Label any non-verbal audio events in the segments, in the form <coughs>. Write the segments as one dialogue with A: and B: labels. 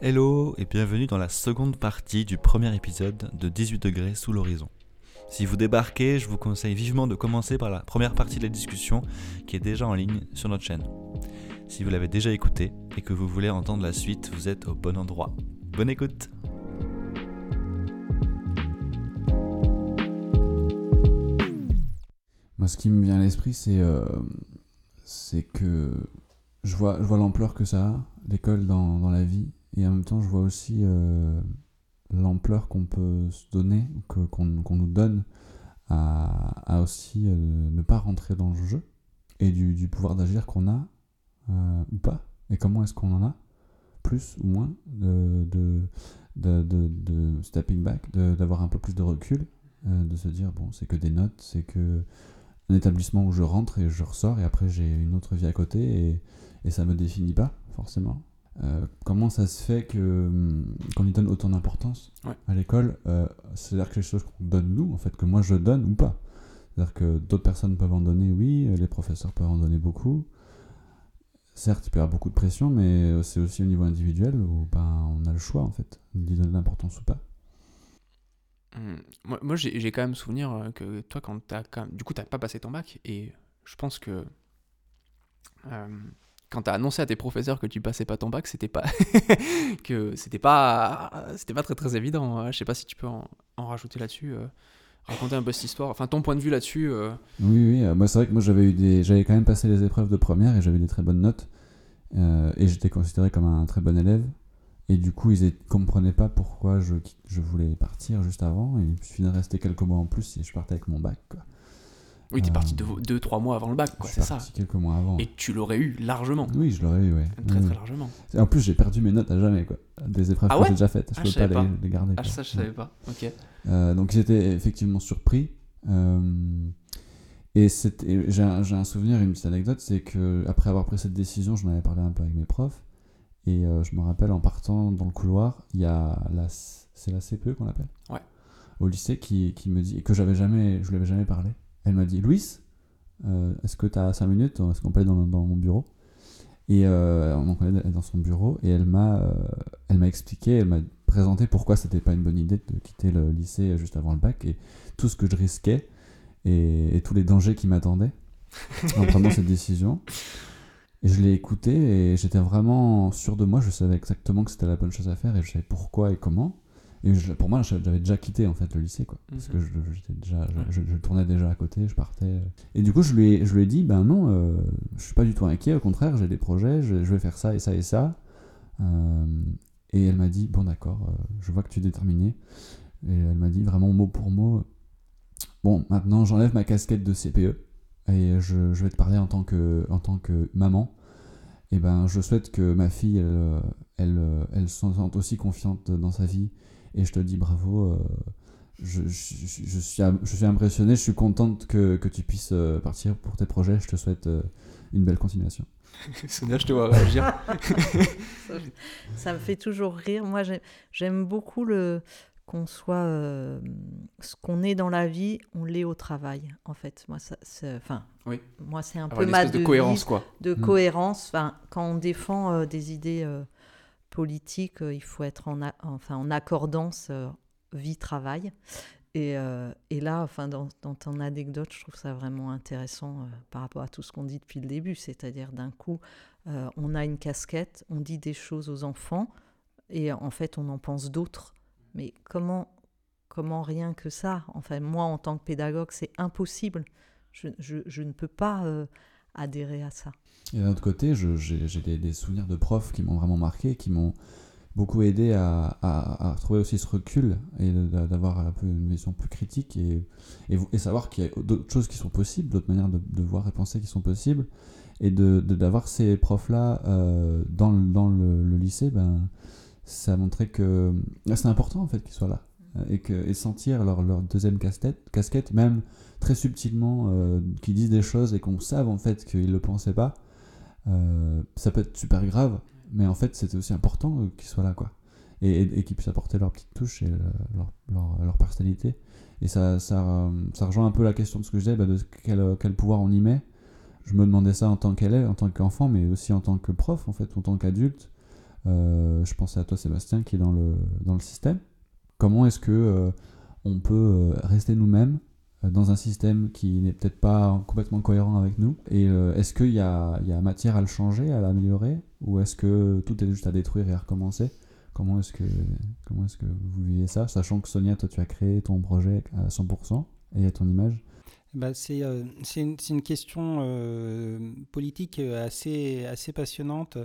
A: Hello et bienvenue dans la seconde partie du premier épisode de 18 degrés sous l'horizon. Si vous débarquez, je vous conseille vivement de commencer par la première partie de la discussion qui est déjà en ligne sur notre chaîne. Si vous l'avez déjà écouté et que vous voulez entendre la suite, vous êtes au bon endroit. Bonne écoute
B: Moi, ce qui me vient à l'esprit, c'est euh, que je vois, l'ampleur que ça a, l'école dans la vie, et en même temps, je vois aussi euh, l'ampleur qu'on peut se donner, qu'on qu'on nous donne, à, à aussi euh, ne pas rentrer dans le jeu, et du, du pouvoir d'agir qu'on a, euh, ou pas, et comment est-ce qu'on en a, plus ou moins, de, de, de, de, stepping back, d'avoir un peu plus de recul, de se dire, bon, c'est que des notes, c'est que un établissement où je rentre et je ressors et après j'ai une autre vie à côté et, et ça me définit pas forcément. Euh, comment ça se fait que hum, qu'on y donne autant d'importance
C: Ouais.
B: à l'école euh, C'est-à-dire que quelque chose qu'on donne nous, en fait, que moi je donne ou pas. C'est-à-dire que d'autres personnes peuvent en donner, oui, les professeurs peuvent en donner beaucoup. Certes, il peut y avoir beaucoup de pression, mais c'est aussi au niveau individuel où ben, on a le choix, en fait, d'y donner l'importance ou pas.
C: Hmm. Moi, moi, j'ai quand même souvenir euh, que toi, quand t'as du coup, t'as pas passé ton bac, et je pense que euh, quand t'as annoncé à tes professeurs que tu passais pas ton bac, c'était pas <laughs> que c'était pas c'était pas très très évident. hein. Je sais pas si tu peux en, rajouter là-dessus, euh, raconter un peu cette histoire, enfin ton point de vue là-dessus. euh.
B: Oui, oui, euh, moi c'est vrai que moi j'avais eu des, j'avais quand même passé les épreuves de première et j'avais des très bonnes notes et j'étais considéré comme un très bon élève et du coup ils ne comprenaient pas pourquoi je, voulais partir juste avant et je suis de rester quelques mois en plus et je partais avec mon bac.
C: Oui, t'es
B: Euh,
C: parti deux, deux, trois mois avant le bac, quoi,
B: je
C: c'est ça.
B: quelques mois avant.
C: Et tu l'aurais eu largement,
B: Oui, je l'aurais eu, ouais.
C: très
B: Oui,
C: très
B: oui.
C: largement.
B: En plus j'ai perdu mes notes à jamais quoi, des épreuves
C: Ah
B: que j'ai déjà faites, je
C: Ah,
B: peux
C: je
B: pas,
C: pas.
B: les garder.
C: Ah
B: quoi.
C: ça, je savais pas. Ok.
B: Euh, donc j'étais effectivement surpris. Euh, et j'ai un, souvenir, une petite anecdote, c'est que après avoir pris cette décision, j'en avais parlé un peu avec mes profs. Et euh, je me rappelle en partant dans le couloir, il y a la, c'est la CPE qu'on l'appelle
C: Ouais.
B: Au lycée qui, qui me dit, et que j'avais jamais, je lui avais jamais parlé. Elle m'a dit, Louis, euh, est-ce que tu as 5 minutes Est-ce qu'on peut aller dans, mon bureau? Et euh, on est dans son bureau et elle m'a, euh, elle expliqué, elle m'a présenté pourquoi c'était pas une bonne idée de quitter le lycée juste avant le bac et tout ce que je risquais et, et tous les dangers qui m'attendaient en prenant cette décision. Et je l'ai écouté et j'étais vraiment sûr de moi, je savais exactement que c'était la bonne chose à faire et je savais pourquoi et comment. Et je- pour moi, j'avais déjà quitté en fait le lycée, quoi. Parce que je, j'étais déjà, je, tournais déjà à côté, je partais. Et du coup, je lui ai, je lui ai dit, ben non, euh, je suis pas du tout inquiet, au contraire, j'ai des projets, je, vais faire ça et ça et ça. Euh, et elle m'a dit, bon d'accord, euh, je vois que tu es déterminé. Et elle m'a dit vraiment mot pour mot, bon, maintenant j'enlève ma casquette de CPE et je, je vais te parler en tant que, en tant que maman. Et ben, je souhaite que ma fille, elle, elle, elle se sente aussi confiante dans sa vie. Et je te dis bravo. euh, je, je, je- je suis, am- je suis impressionné, je suis contente que, que tu puisses euh, partir pour tes projets. Je te souhaite euh, une belle continuation. <laughs>
C: Sonia, <laughs> je te vois réagir.
D: Ça, me fait toujours rire. Moi, j'ai- j'aime beaucoup le qu'on soit euh, ce qu'on est dans la vie, on l'est au travail. En fait, moi, ça, c'est- enfin,
C: Oui.
D: moi, c'est un peu ma
C: de cohérence, quoi.
D: de
B: Mm.
D: cohérence. Enfin, quand on défend euh, des idées euh, politiques, euh, il faut être en, enfin, en accordance euh, vie-travail. Et, euh, et là, enfin, dans, dans ton anecdote, je trouve ça vraiment intéressant par rapport à tout ce qu'on dit depuis le début. C'est-à-dire, d'un coup, on a une casquette, on dit des choses aux enfants, et en fait, on en pense d'autres. Mais comment, comment rien que ça? Enfin, moi, en tant que pédagogue, c'est impossible. Je, je- ne peux pas adhérer à ça.
B: Et d'un autre côté, j'ai des, souvenirs de profs qui m'ont vraiment marqué, qui m'ont beaucoup aidé à, à, trouver aussi ce recul et d'avoir un peu une vision plus critique et, savoir qu'il y a d'autres choses qui sont possibles, d'autres manières de, voir et penser qui sont possibles. Et d'avoir ces profs-là euh, dans, le, lycée, ben, ça a montré que ah, c'est important en fait qu'ils soient là. Et, que, et sentir leur, leur deuxième casquette, casquette, même très subtilement, euh, qu'ils disent des choses et qu'on savent en fait qu'ils ne le pensaient pas, euh, ça peut être super grave, mais en fait c'était aussi important euh, qu'ils soient là quoi. Et, et, qu'ils puissent apporter leur petite touche et leur, leur, personnalité. Et ça, ça, ça rejoint un peu la question de ce que je disais, bah, de quel, quel pouvoir on y met. Je me demandais ça en tant qu'élève, en tant qu'enfant, mais aussi en tant que prof, en fait, en tant qu'adulte. Je pensais à toi, Sébastien, qui est dans le, dans le système. Comment est-ce que on peut rester nous-mêmes dans un système qui n'est peut-être pas complètement cohérent avec nous. Et euh, est-ce qu'il y a, matière à le changer, à l'améliorer? Ou est-ce que tout est juste à détruire et à recommencer? Comment est-ce que, est-ce que vous vivez ça? Sachant que Sonia, toi, tu as créé ton projet à 100% et à ton image.
E: Bah, c'est euh, une, question euh, politique euh, assez, assez passionnante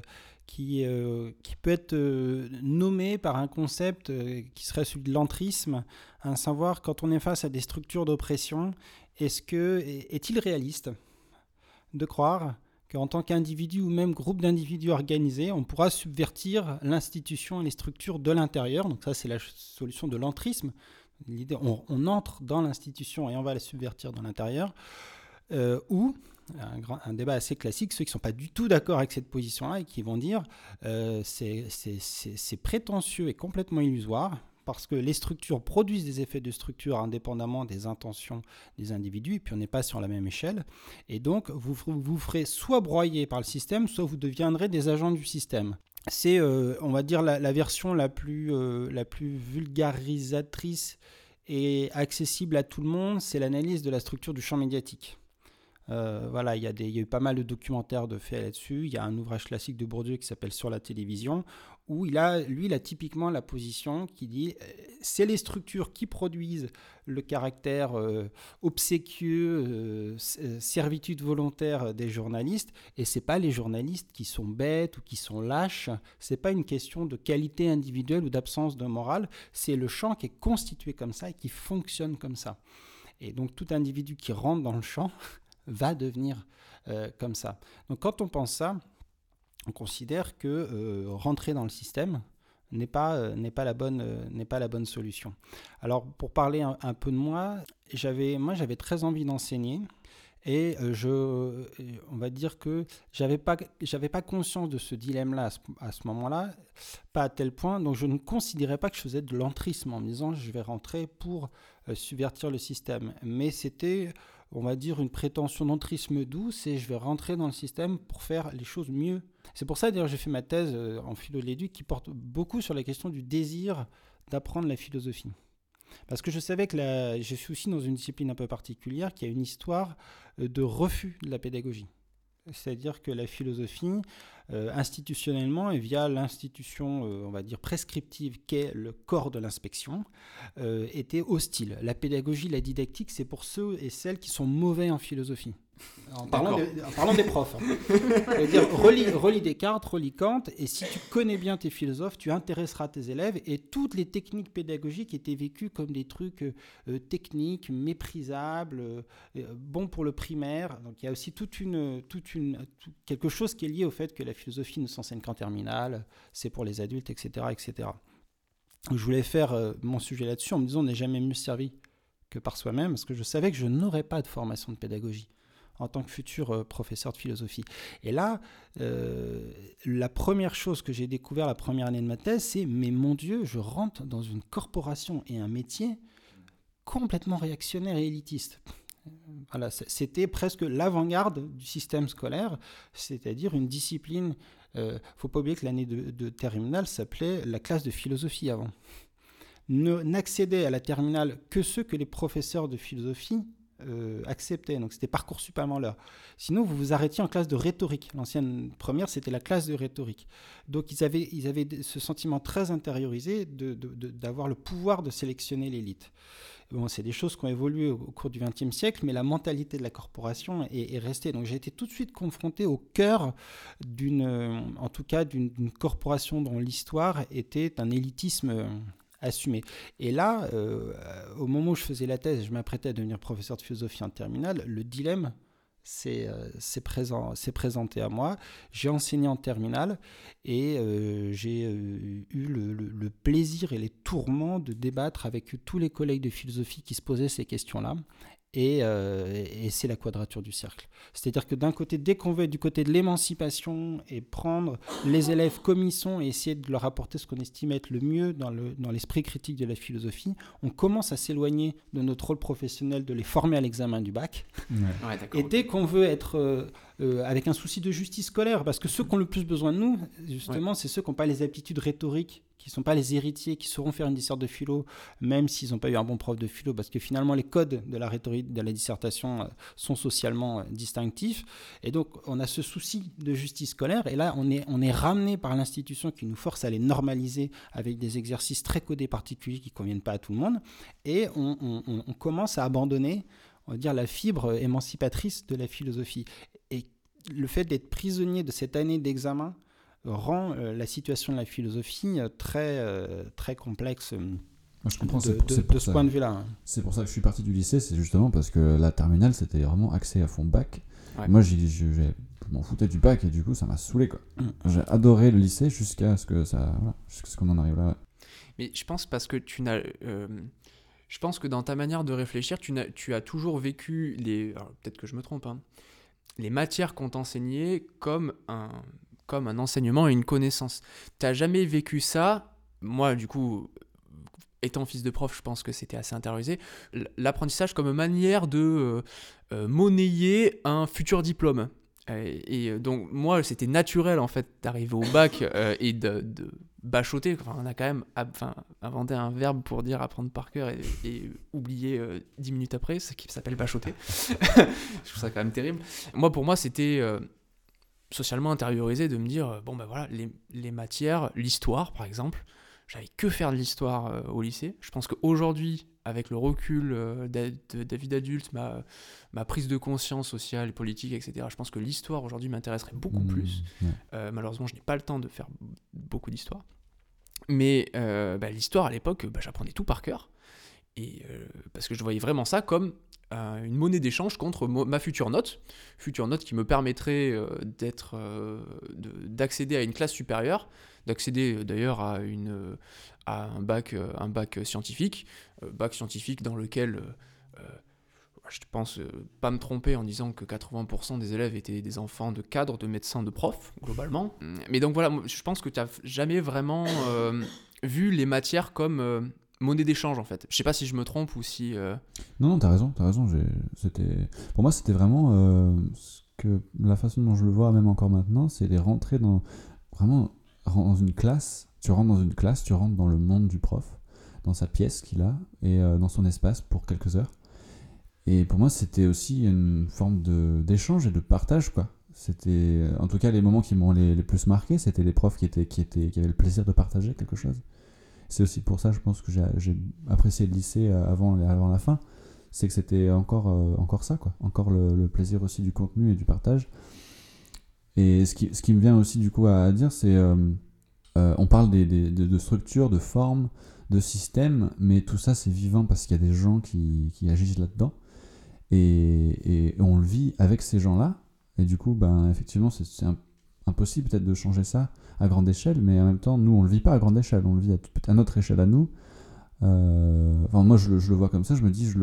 E: qui, euh, qui peut être euh, nommée par un concept euh, qui serait celui de l'entrisme, à savoir quand on est face à des structures d'oppression, est-ce est-il réaliste de croire qu'en tant qu'individu ou même groupe d'individus organisés, on pourra subvertir l'institution et les structures de l'intérieur? Donc ça, c'est la solution de l'entrisme. L'idée, on, entre dans l'institution et on va la subvertir de l'intérieur. Ou un, débat assez classique, ceux qui ne sont pas du tout d'accord avec cette position-là et qui vont dire euh, c'est prétentieux et complètement illusoire parce que les structures produisent des effets de structure indépendamment des intentions des individus, et puis on n'est pas sur la même échelle. Et donc, vous vous ferez soit broyer par le système, soit vous deviendrez des agents du système. C'est, euh, on va dire, la, la version la plus, euh, la plus vulgarisatrice et accessible à tout le monde, c'est l'analyse de la structure du champ médiatique. Euh, voilà, il y, a des- il y a eu pas mal de documentaires de faits là-dessus. Il y a un ouvrage classique de Bourdieu qui s'appelle Sur la télévision, où il a, lui, il a typiquement la position qui dit euh, c'est les structures qui produisent le caractère euh, obséquieux, servitude volontaire des journalistes, et c'est pas les journalistes qui sont bêtes ou qui sont lâches. C'est pas une question de qualité individuelle ou d'absence de morale. C'est le champ qui est constitué comme ça et qui fonctionne comme ça. Et donc tout individu qui rentre dans le champ <laughs> va devenir euh, comme ça. Donc quand on pense ça, on considère que euh, rentrer dans le système n'est pas, euh, pas, la bonne, pas la bonne solution. Alors pour parler un, peu de moi, j'avais, moi j'avais très envie d'enseigner. Et je, on va dire que j'avais pas, pas conscience de ce dilemme-là à ce, ce moment-là, pas à tel point. Donc je ne considérais pas que je faisais de l'entrisme en me disant je vais rentrer pour subvertir le système. Mais c'était, on va dire, une prétention d'entrisme douce et je vais rentrer dans le système pour faire les choses mieux. C'est pour ça d'ailleurs j'ai fait ma thèse euh, en philo de qui porte beaucoup sur la question du désir d'apprendre la philosophie. Parce que je savais que la... je suis aussi dans une discipline un peu particulière qui a une histoire euh, de refus de la pédagogie. C'est-à-dire que la philosophie, euh, institutionnellement et via l'institution, euh, on va dire, prescriptive qu'est le corps de l'inspection, euh, était hostile. La pédagogie, la didactique, c'est pour ceux et celles qui sont mauvais en philosophie. En parlant,
C: D'accord.
E: de- en parlant des profs. hein. C'est-à-dire, relis, relis Descartes, relis Kant, et si tu connais bien tes philosophes, tu intéresseras tes élèves, et toutes les techniques pédagogiques étaient vécues comme des trucs euh, euh, techniques, méprisables, euh, bons pour le primaire. Donc il y a aussi toute une, toute une, tout- quelque chose qui est lié au fait que la philosophie ne s'enseigne qu'en terminale, c'est pour les adultes, etc. etc. Je voulais faire euh, mon sujet là-dessus en me disant on n'est jamais mieux servi que par soi-même, parce que je savais que je n'aurais pas de formation de pédagogie en tant que futur euh, professeur de philosophie. Et là, euh, la première chose que j'ai découvert la première année de ma thèse, c'est mais mon Dieu, je rentre dans une corporation et un métier complètement réactionnaire et élitiste. Euh, Voilà, c'était presque l'avant-garde du système scolaire, c'est-à-dire une discipline. Euh, faut pas oublier que l'année de, de terminale s'appelait la classe de philosophie avant. Ne- N'accédaient à la terminale que ceux que les professeurs de philosophie euh, acceptaient. Donc c'était Parcoursup avant l'heure. Sinon, vous vous arrêtiez en classe de rhétorique. L'ancienne première, c'était la classe de rhétorique. Donc ils avaient, ils avaient ce sentiment très intériorisé d'avoir le pouvoir de sélectionner l'élite. Bon, c'est des choses qui ont évolué au, cours du XXe siècle, mais la mentalité de la corporation est, est restée. Donc j'ai été tout de suite confronté au cœur d'une, euh, en tout cas, d'une d'une corporation dont l'histoire était un élitisme Et là, euh, au moment où je faisais la thèse, je m'apprêtais à devenir professeur de philosophie en terminale, le dilemme s'est euh, présent, présenté à moi. J'ai enseigné en terminale et euh, j'ai euh, eu le- le plaisir et les tourments de débattre avec tous les collègues de philosophie qui se posaient ces questions-là. Et, euh, et c'est la quadrature du cercle. C'est-à-dire que d'un côté, dès qu'on veut être du côté de l'émancipation et prendre les élèves comme ils sont et essayer de leur apporter ce qu'on estime être le mieux dans, le, dans l'esprit critique de la philosophie, on commence à s'éloigner de notre rôle professionnel de les former à l'examen du bac.
C: Ouais.
E: Et dès qu'on veut être euh, euh, avec un souci de justice scolaire, parce que ceux qui ont le plus besoin de nous, justement, c'est ceux qui n'ont pas les aptitudes rhétoriques, qui ne sont pas les héritiers, qui sauront faire une disserte de philo, même s'ils n'ont pas eu un bon prof de philo, parce que finalement, les codes de la rhétorique, de la dissertation euh, sont socialement euh, distinctifs. Et donc, on a ce souci de justice scolaire, et là, on est, on est ramené par l'institution qui nous force à les normaliser avec des exercices très codés particuliers qui ne conviennent pas à tout le monde, et on commence à abandonner on va dire, la fibre émancipatrice de la philosophie. Et le fait d'être prisonnier de cette année d'examen rend euh, la situation de la philosophie euh, très, euh, très complexe
B: Moi, je comprends,
E: de,
B: c'est pour,
E: de- de ce
B: ça.
E: point de vue-là. hein.
B: C'est pour ça que je suis parti du lycée, c'est justement parce que la terminale c'était vraiment axé à fond bac.
C: Ouais.
B: Moi j'ai- j'ai- j'ai- je m'en foutais du bac et du coup ça m'a saoulé quoi.
E: Mm.
B: J'ai adoré le lycée jusqu'à ce que ça, voilà, jusqu'à ce qu'on en arrive là. ouais.
C: Mais je pense parce que tu n'as. euh, je pense que dans ta manière de réfléchir, tu, n'as- tu as toujours vécu les. Peut-être que je me trompe, hein, les matières qu'on t'enseignait comme un, comme un enseignement et une connaissance. Tu n'as jamais vécu ça? Moi, du coup, étant fils de prof, je pense que c'était assez intériorisé. L'apprentissage comme manière de euh, euh, monnayer un futur diplôme. Et, donc, moi, c'était naturel en fait d'arriver au bac euh, et de, bachoter. Enfin, on a quand même inventé un verbe pour dire apprendre par cœur et, oublier dix minutes après, ce qui s'appelle bachoter. <laughs> je trouve ça quand même terrible. Moi, pour moi, c'était socialement intériorisé de me dire euh, bon, ben voilà, les, les matières, l'histoire par exemple, j'avais que faire de l'histoire euh, au lycée. Je pense qu'aujourd'hui, avec le recul euh, de, de la vie d'adulte, ma, ma prise de conscience sociale, politique, etc., je pense que l'histoire aujourd'hui m'intéresserait beaucoup
B: Mm,
C: plus. Euh, malheureusement, je n'ai pas le temps de faire beaucoup d'histoire. Mais bah, l'histoire, à l'époque, bah, j'apprenais tout par cœur. Et, euh, parce que je voyais vraiment ça comme euh, une monnaie d'échange contre ma future note. Future note qui me permettrait euh, d'être, de- d'accéder à une classe supérieure, d'accéder d'ailleurs à, à un, bac, un bac scientifique. bac scientifique dans lequel... je pense pas me tromper en disant que 80% des élèves étaient des enfants de cadres, de médecins, de profs, globalement. Mais donc voilà, je pense que tu n'as jamais vraiment vu les matières comme monnaie d'échange en fait. Je sais pas si je me trompe ou si. euh,
B: Non, non, t'as raison, t'as raison. C'était, pour moi, c'était vraiment euh, ce que la façon dont je le vois, même encore maintenant, c'est les rentrer dans vraiment dans une classe. Tu rentres dans une classe, tu rentres dans le monde du prof, dans sa pièce qu'il a et euh, dans son espace pour quelques heures. Et pour moi, c'était aussi une forme d'échange et de partage, quoi. C'était, en tout cas, les moments qui m'ont les, les plus marqués, c'était les profs qui étaient, qui étaient, qui avaient le plaisir de partager quelque chose. C'est aussi pour ça, je pense que j'ai apprécié le lycée euh, avant, avant la fin c'est que c'était encore, euh, encore ça, quoi. Encore le, plaisir aussi du contenu et du partage. Et ce qui, ce qui me vient aussi du coup à, dire, c'est euh, euh, on parle de, de structures, de formes, de systèmes, mais tout ça c'est vivant parce qu'il y a des gens qui, qui agissent là-dedans. Et, on le vit avec ces gens-là. Et du coup, ben, effectivement, c'est un- impossible peut-être de changer ça à grande échelle, mais en même temps, nous, on le vit pas à grande échelle, on le vit à, à notre échelle à nous. Euh, enfin, moi, je, le- vois comme ça, je me dis, je,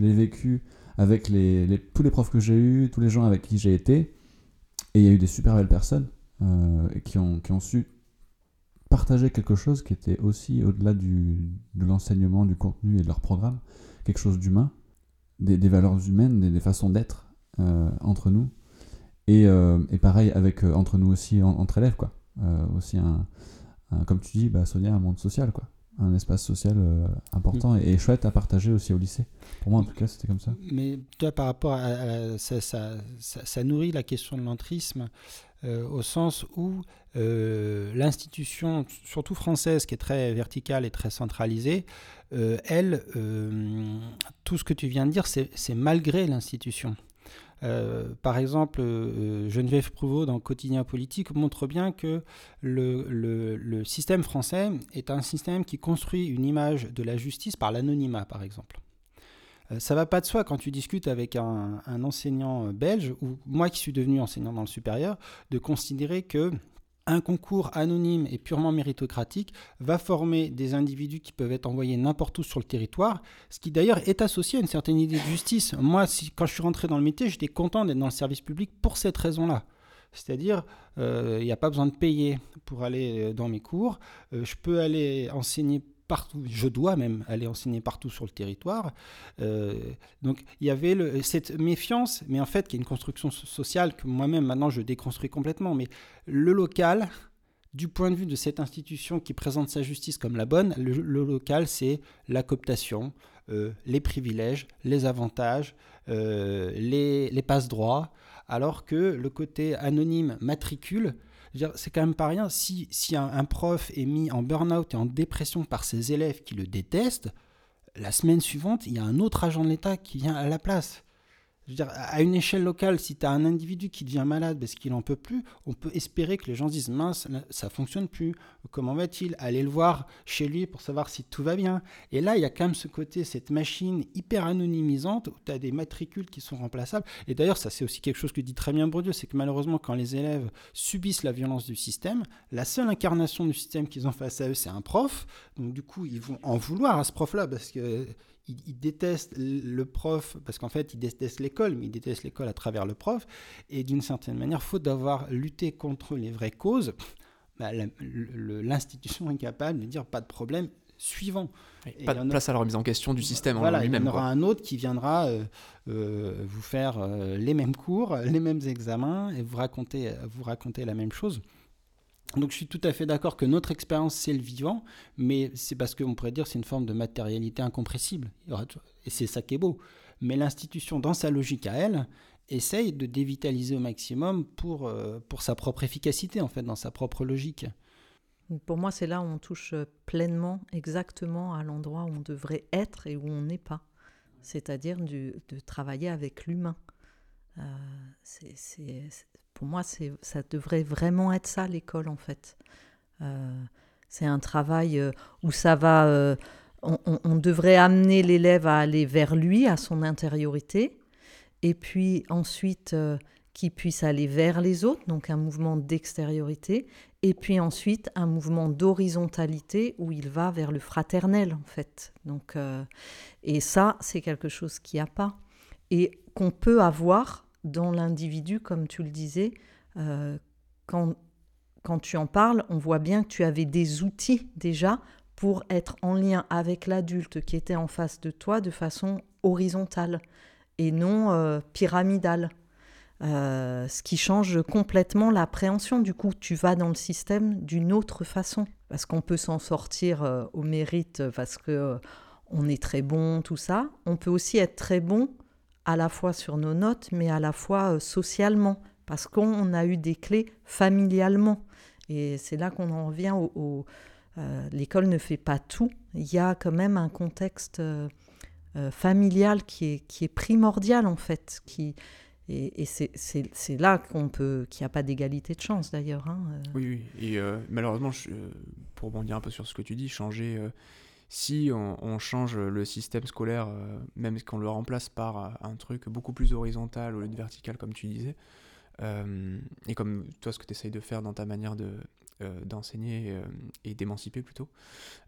B: l'ai vécu avec tous les profs que j'ai eus, tous les gens avec qui j'ai été, et il y a eu des super belles personnes euh, qui, ont, su partager quelque chose qui était aussi au-delà de l'enseignement, du contenu et de leur programme, quelque chose d'humain, des, valeurs humaines, des, des façons d'être euh, entre nous. Et, euh, et pareil avec euh, entre nous aussi en- entre élèves quoi. Euh, aussi un, un- comme tu dis bah, Sonia un monde social quoi, un espace social euh, important et, et chouette à partager aussi au lycée. Pour moi en tout cas c'était comme ça.
E: Mais toi, par rapport à, à- ça, ça, ça- ça nourrit la question de l'entrisme euh, au sens où euh, l'institution, surtout française, qui est très verticale et très centralisée, elle, tout ce que tu viens de dire, c'est malgré l'institution. Euh, par exemple, euh, Geneviève Prouveau dans Quotidien politique montre bien que le, système français est un système qui construit une image de la justice par l'anonymat, par exemple. Euh, ça va pas de soi quand tu discutes avec un, un enseignant euh, belge, ou moi qui suis devenu enseignant dans le supérieur, de considérer que un concours anonyme et purement méritocratique va former des individus qui peuvent être envoyés n'importe où sur le territoire, ce qui d'ailleurs est associé à une certaine idée de justice. Moi, si, quand je suis rentré dans le métier, j'étais content d'être dans le service public pour cette raison-là. C'est-à-dire, euh, il n'y a pas besoin de payer pour aller euh, dans mes cours. Euh, je peux aller enseigner je dois même aller enseigner partout sur le territoire. donc il y avait cette méfiance, mais en fait qui est une construction sociale que moi-même maintenant je déconstruis complètement. Mais le local, du point de vue de cette institution qui présente sa justice comme la bonne, le, local c'est la cooptation, les privilèges, les avantages, les, les passe-droits alors que le côté anonyme matricule, c'est quand même pas rien. Si, si un, prof est mis en burn-out et en dépression par ses élèves qui le détestent, la semaine suivante, il y a un autre agent de l'État qui vient à la place à une échelle locale, si tu as un individu qui devient malade parce qu'il n'en peut plus, on peut espérer que les gens disent mince, ça fonctionne plus. Comment va-t-il? Aller le voir chez lui pour savoir si tout va bien. Et là, il y a quand même ce côté, cette machine hyper anonymisante où tu as des matricules qui sont remplaçables. Et d'ailleurs, ça, c'est aussi quelque chose que dit très bien Bourdieu c'est que malheureusement, quand les élèves subissent la violence du système, la seule incarnation du système qu'ils ont face à eux, c'est un prof. Donc, du coup, ils vont en vouloir à ce prof-là parce que il, déteste le prof, parce qu'en fait, il déteste l'école, mais il déteste l'école à travers le prof. Et d'une certaine manière, faute d'avoir lutté contre les vraies causes, bah, l'institution est capable de dire pas de problème, suivant.
C: pas de place à la remise en question du système
E: voilà,
C: en lui-même.
E: Il y en aura un autre qui viendra euh, euh, vous faire euh, les mêmes cours, <laughs> les mêmes examens et vous raconter, vous raconter la même chose. Donc je suis tout à fait d'accord que notre expérience, c'est le vivant, mais c'est parce qu'on pourrait dire c'est une forme de matérialité incompressible. Et c'est ça qui est beau. Mais l'institution, dans sa logique à elle, essaye de dévitaliser au maximum pour, euh, pour sa propre efficacité, en fait, dans sa propre logique.
D: Pour moi, c'est là où on touche pleinement, exactement à l'endroit où on devrait être et où on n'est pas. C'est-à-dire de travailler avec l'humain. Euh, pour moi, ça devrait vraiment être ça, l'école, en fait. Euh, c'est un travail euh, où ça va... Euh, on, devrait amener l'élève à aller vers lui, à son intériorité, et puis ensuite qu'il puisse aller vers les autres, donc un mouvement d'extériorité, et puis ensuite un mouvement d'horizontalité où il va vers le fraternel, en fait. Donc, et ça, c'est quelque chose qu'il n'y a pas, et qu'on peut avoir dans l'individu, comme tu le disais, euh, quand, quand tu en parles, on voit bien que tu avais des outils déjà pour être en lien avec l'adulte qui était en face de toi de façon horizontale et non euh, pyramidale. Euh, ce qui change complètement l'appréhension. Du coup, tu vas dans le système d'une autre façon. Parce qu'on peut s'en sortir au mérite parce que on est très bon, tout ça. On peut aussi être très bon à la fois sur nos notes, mais à la fois euh, socialement, parce qu'on a eu des clés familialement. Et c'est là qu'on en revient au... Euh, l'école ne fait pas tout. Il y a quand même un contexte euh, familial qui est, primordial, en fait. Qui, et, c'est là qu'on peut qu'il n'y a pas d'égalité de chance, d'ailleurs. Hein,
C: oui, oui. Et malheureusement, pour rebondir un peu sur ce que tu dis, changer si on, change le système scolaire, euh, même qu'on le remplace par euh, un truc beaucoup plus horizontal au lieu de vertical, comme tu disais, euh, et comme toi, ce que tu essayes de faire dans ta manière de, d'enseigner et d'émanciper plutôt,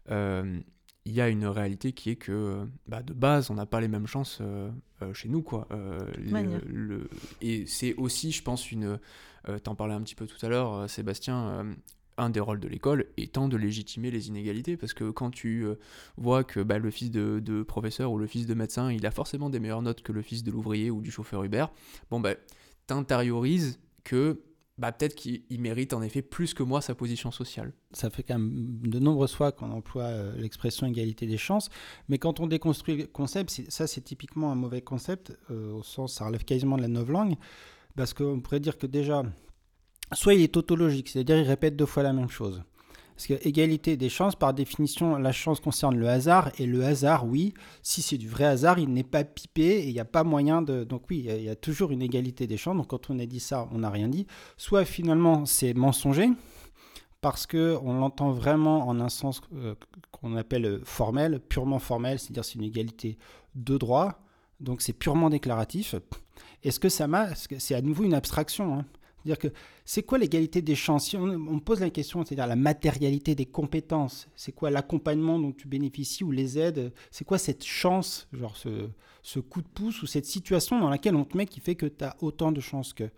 C: il y a une réalité qui est que bah, de base, on n'a pas les mêmes chances chez nous. Quoi. Le, et c'est aussi, je pense, une. T'en parlais un petit peu tout à l'heure, Sébastien un des rôles de l'école étant de légitimer les inégalités, parce que quand tu euh, vois que bah, le fils de, professeur ou le fils de médecin, il a forcément des meilleures notes que le fils de l'ouvrier ou du chauffeur Uber, bon bah t'intériorises que bah, peut-être qu'il mérite en effet plus que moi sa position sociale.
E: Ça fait quand même de nombreuses fois qu'on emploie euh, l'expression égalité des chances, mais quand on déconstruit le concept, ça c'est typiquement un mauvais concept, euh, au sens ça relève quasiment de la langue parce qu'on pourrait dire que déjà soit il est tautologique, c'est-à-dire il répète deux fois la même chose. Parce que égalité des chances, par définition, la chance concerne le hasard, et le hasard, oui, si c'est du vrai hasard, il n'est pas pipé, et il n'y a pas moyen de... Donc oui, il y, a toujours une égalité des chances, donc quand on a dit ça, on n'a rien dit. Soit finalement, c'est mensonger, parce qu'on l'entend vraiment en un sens euh, qu'on appelle formel, purement formel, c'est-à-dire c'est une égalité de droit, donc c'est purement déclaratif. Est-ce que ça m'a... C'est à nouveau une abstraction, hein? Dire que c'est quoi l'égalité des chances? Si on, pose la question, c'est-à-dire la matérialité des compétences, c'est quoi l'accompagnement dont tu bénéficies ou les aides? C'est quoi cette chance, genre ce, coup de pouce ou cette situation dans laquelle on te met qui fait que tu as autant de chances que?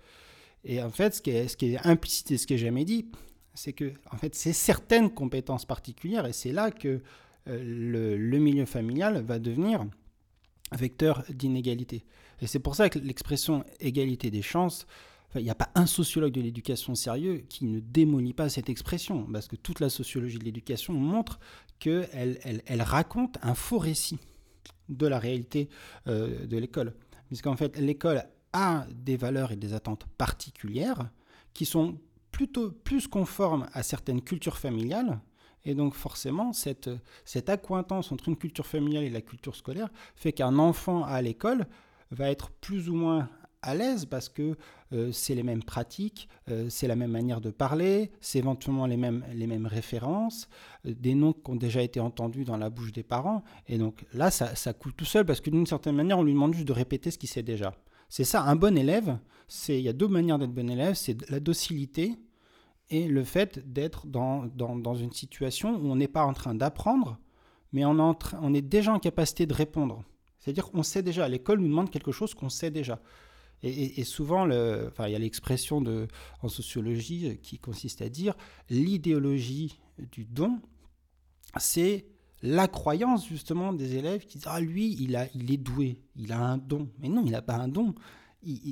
E: Et en fait, ce qui est, implicite et ce qui est jamais dit, c'est que en fait, c'est certaines compétences particulières et c'est là que euh, le milieu familial va devenir vecteur d'inégalité. Et c'est pour ça que l'expression égalité des chances, il n'y a pas un sociologue de l'éducation sérieux qui ne démolit pas cette expression, parce que toute la sociologie de l'éducation montre qu'elle elle, raconte un faux récit de la réalité euh, de l'école. Puisqu'en fait, l'école a des valeurs et des attentes particulières qui sont plutôt plus conformes à certaines cultures familiales. Et donc forcément, cette accointance entre une culture familiale et la culture scolaire fait qu'un enfant à l'école va être plus ou moins à l'aise parce que euh, c'est les mêmes pratiques, euh, c'est la même manière de parler, c'est éventuellement les mêmes, les mêmes références, euh, des noms qui ont déjà été entendus dans la bouche des parents. Et donc là, ça, ça coule tout seul parce que d'une certaine manière, on lui demande juste de répéter ce qu'il sait déjà. C'est ça, un bon élève, il y a deux manières d'être bon élève, c'est la docilité et le fait d'être dans, dans, dans, une situation où on n'est pas en train d'apprendre, mais on, on est déjà en capacité de répondre. C'est-à-dire qu'on sait déjà, l'école nous demande quelque chose qu'on sait déjà. Et, souvent, enfin, il y a l'expression en sociologie qui consiste à dire l'idéologie du don, c'est la croyance justement des élèves qui disent ah lui il a il est doué il a un don. Mais non il n'a pas un don.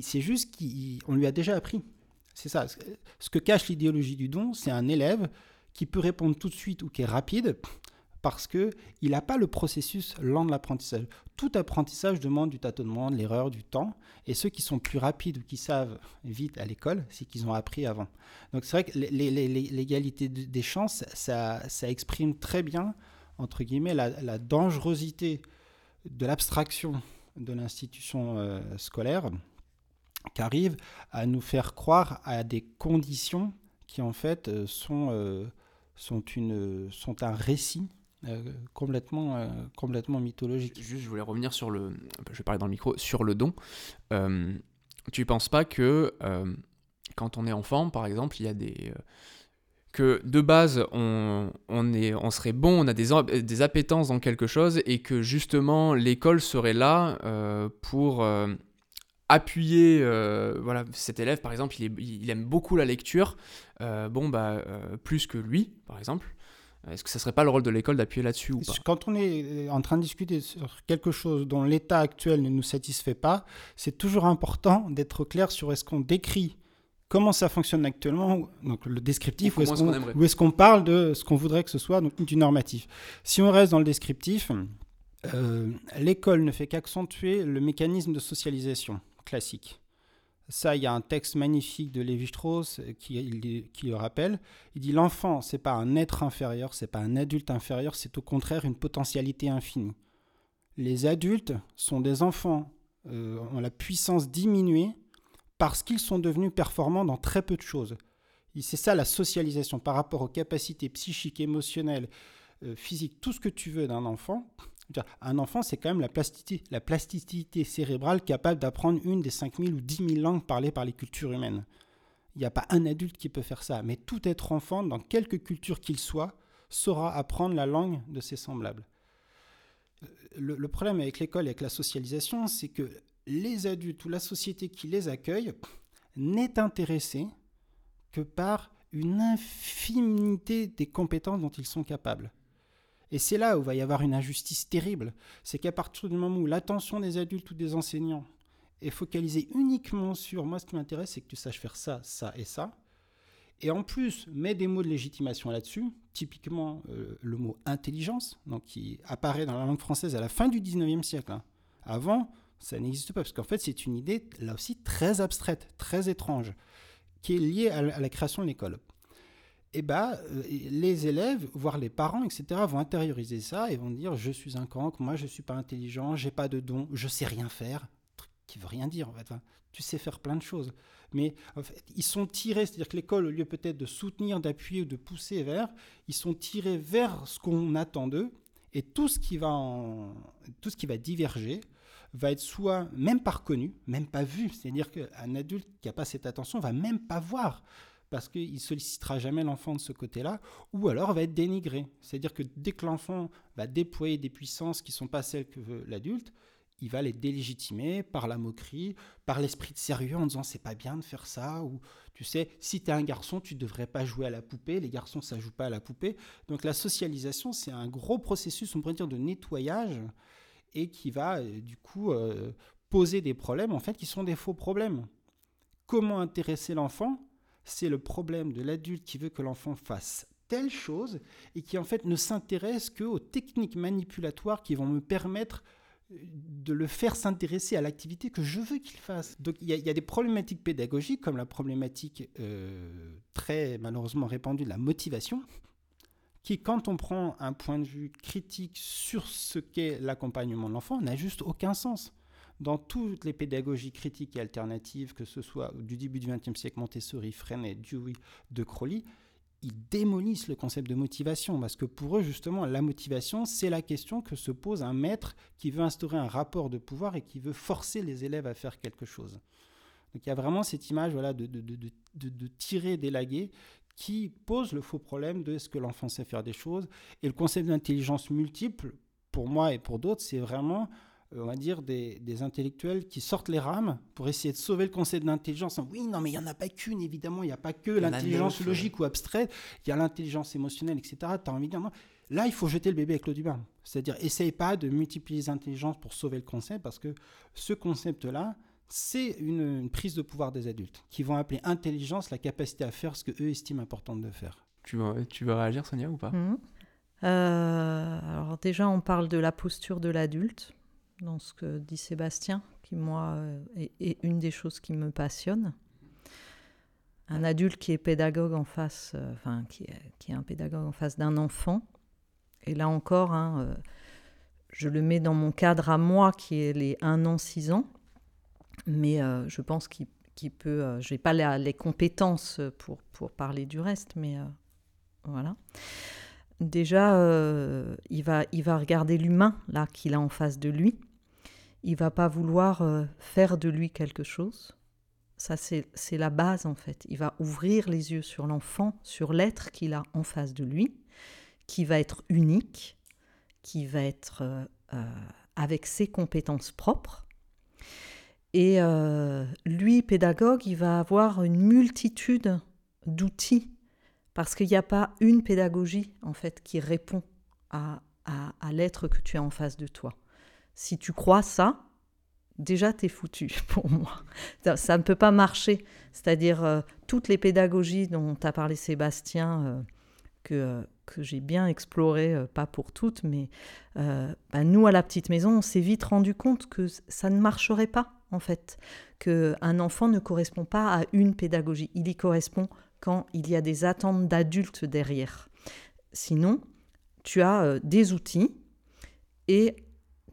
E: C'est juste qu'on lui a déjà appris. C'est ça. Ce que cache l'idéologie du don c'est un élève qui peut répondre tout de suite ou qui est rapide parce qu'il n'a pas le processus lent de l'apprentissage. Tout apprentissage demande du tâtonnement, de l'erreur, du temps. Et ceux qui sont plus rapides ou qui savent vite à l'école, c'est qu'ils ont appris avant. Donc c'est vrai que l'égalité des chances, ça, exprime très bien, entre guillemets, la, dangerosité de l'abstraction de l'institution euh, scolaire qui arrive à nous faire croire à des conditions qui en fait euh, euh, sont un récit euh, complètement, euh, complètement mythologique.
C: Juste, je voulais revenir sur le, je vais parler dans le micro, sur le don. Euh, tu penses pas que quand on est enfant, par exemple, il y a des que de base on, on, est, on serait bon, on a des, des appétences dans quelque chose et que justement l'école serait là pour appuyer voilà cet élève par exemple il, il, aime beaucoup la lecture bon bah plus que lui par exemple est-ce que ce serait pas le rôle de l'école d'appuyer là-dessus ou pas?
E: Quand on est euh, en train de discuter sur quelque chose dont l'état actuel ne nous satisfait pas, c'est toujours important d'être clair sur est-ce qu'on décrit comment ça fonctionne actuellement, donc le descriptif, ou, est-ce qu'on parle de ce qu'on voudrait que ce soit, donc du normatif. Si on reste dans le descriptif, euh, l'école ne fait qu'accentuer le mécanisme de socialisation classique. Ça, il y a un texte magnifique de Lévi-Strauss qui, qui, le rappelle. Il dit l'enfant, c'est pas un être inférieur, c'est pas un adulte inférieur, c'est au contraire une potentialité infinie. Les adultes sont des enfants euh, ont la puissance diminuée parce qu'ils sont devenus performants dans très peu de choses. C'est ça la socialisation par rapport aux capacités psychiques, émotionnelles, euh, physiques, tout ce que tu veux d'un enfant. Un enfant, c'est quand même la plasticité, la plasticité cérébrale capable d'apprendre une des 5000 ou 10 000 langues parlées par les cultures humaines. Il n'y a pas un adulte qui peut faire ça, mais tout être enfant, dans quelque culture qu'il soit, saura apprendre la langue de ses semblables. Le, le problème avec l'école et avec la socialisation, c'est que les adultes ou la société qui les accueille n'est intéressée que par une infinité des compétences dont ils sont capables. Et c'est là où va y avoir une injustice terrible. C'est qu'à partir du moment où l'attention des adultes ou des enseignants est focalisée uniquement sur moi, ce qui m'intéresse, c'est que tu saches faire ça, ça et ça. Et en plus, met des mots de légitimation là-dessus, typiquement euh, le mot intelligence, donc qui apparaît dans la langue française à la fin du 19e siècle. Hein. Avant, ça n'existe pas, parce qu'en fait, c'est une idée, là aussi, très abstraite, très étrange, qui est liée à la création de l'école eh ben, euh, les élèves, voire les parents, etc., vont intérioriser ça et vont dire je suis un cancre, moi je suis pas intelligent, j'ai pas de don, je sais rien faire, qui veut rien dire en fait. tu sais faire plein de choses, mais en ils sont tirés, c'est-à-dire que l'école, au lieu peut-être de soutenir, d'appuyer ou de pousser vers, ils sont tirés vers ce qu'on attend d'eux et tout ce qui va tout ce qui va diverger va être soit même pas reconnu, même pas vu. C'est-à-dire qu'un adulte qui n'a pas cette attention va même pas voir parce qu'il sollicitera jamais l'enfant de ce côté-là, ou alors va être dénigré. C'est-à-dire que dès que l'enfant va déployer des puissances qui ne sont pas celles que veut l'adulte, il va les délégitimer par la moquerie, par l'esprit de sérieux en disant c'est pas bien de faire ça, ou tu sais, si tu es un garçon, tu devrais pas jouer à la poupée, les garçons ça joue pas à la poupée. Donc la socialisation, c'est un gros processus, on pourrait dire, de nettoyage, et qui va euh, du coup euh, poser des problèmes, en fait, qui sont des faux problèmes. Comment intéresser l'enfant C'est le problème de l'adulte qui veut que l'enfant fasse telle chose et qui en fait ne s'intéresse qu'aux techniques manipulatoires qui vont me permettre de le faire s'intéresser à l'activité que je veux qu'il fasse. Donc il y, a des problématiques pédagogiques comme la problématique euh, très malheureusement répandue de la motivation, qui quand on prend un point de vue critique sur ce qu'est l'accompagnement de l'enfant n'a juste aucun sens. Dans toutes les pédagogies critiques et alternatives, que ce soit du début du XXe siècle, Montessori, Freinet, Dewey, De Crowley, ils démolissent le concept de motivation, parce que pour eux, justement, la motivation, c'est la question que se pose un maître qui veut instaurer un rapport de pouvoir et qui veut forcer les élèves à faire quelque chose. Donc il y a vraiment cette image voilà, de, de, de, de tirer, d'élaguer, qui pose le faux problème de est-ce que l'enfant sait faire des choses. Et le concept d'intelligence multiple, pour moi et pour d'autres, c'est vraiment on va dire, des, des, intellectuels qui sortent les rames pour essayer de sauver le concept d'intelligence. Oui, non, mais il n'y en a pas qu'une, évidemment. Il n'y a pas que l'intelligence logique ou abstraite. Il y a l'intelligence émotionnelle, etc. Tu as envie de dire, non. Là, il faut jeter le bébé avec l'eau du bain. C'est-à-dire, essaye pas de multiplier les intelligences pour sauver le concept, parce que ce concept-là, c'est une, prise de pouvoir des adultes, qui vont appeler intelligence la capacité à faire ce que eux estiment important de faire.
C: Tu veux, tu veux réagir, Sonia, ou pas?
D: Mmh. euh, Alors déjà, on parle de la posture de l'adulte dans ce que dit Sébastien, qui moi euh, est, une des choses qui me passionne. Un adulte qui est pédagogue en face, euh, enfin qui est, un pédagogue en face d'un enfant. Et là encore, hein, euh, je le mets dans mon cadre à moi qui est les 1 an, 6 ans. Mais je pense qu'il peut. je n'ai pas les, compétences pour, pour parler du reste, mais voilà déjà, il, va, il va regarder l'humain là qu'il a en face de lui il va pas vouloir euh, faire de lui quelque chose. Ça, c'est la base, en fait. Il va ouvrir les yeux sur l'enfant, sur l'être qu'il a en face de lui, qui va être unique, qui va être euh, euh, avec ses compétences propres. Et lui, pédagogue, il va avoir une multitude d'outils, parce qu'il n'y a pas une pédagogie, en fait, qui répond à, à l'être que tu as en face de toi. Si tu crois ça, déjà t'es foutu <laughs> pour moi. Ça, ne peut pas marcher. C'est-à-dire euh, toutes les pédagogies dont as parlé Sébastien, euh, que, euh, que j'ai bien exploré, pas pour toutes, mais bah, nous à la petite maison, on s'est vite rendu compte que ça ne marcherait pas en fait, qu'un enfant ne correspond pas à une pédagogie. Il y correspond quand il y a des attentes d'adultes derrière. Sinon, tu as des outils et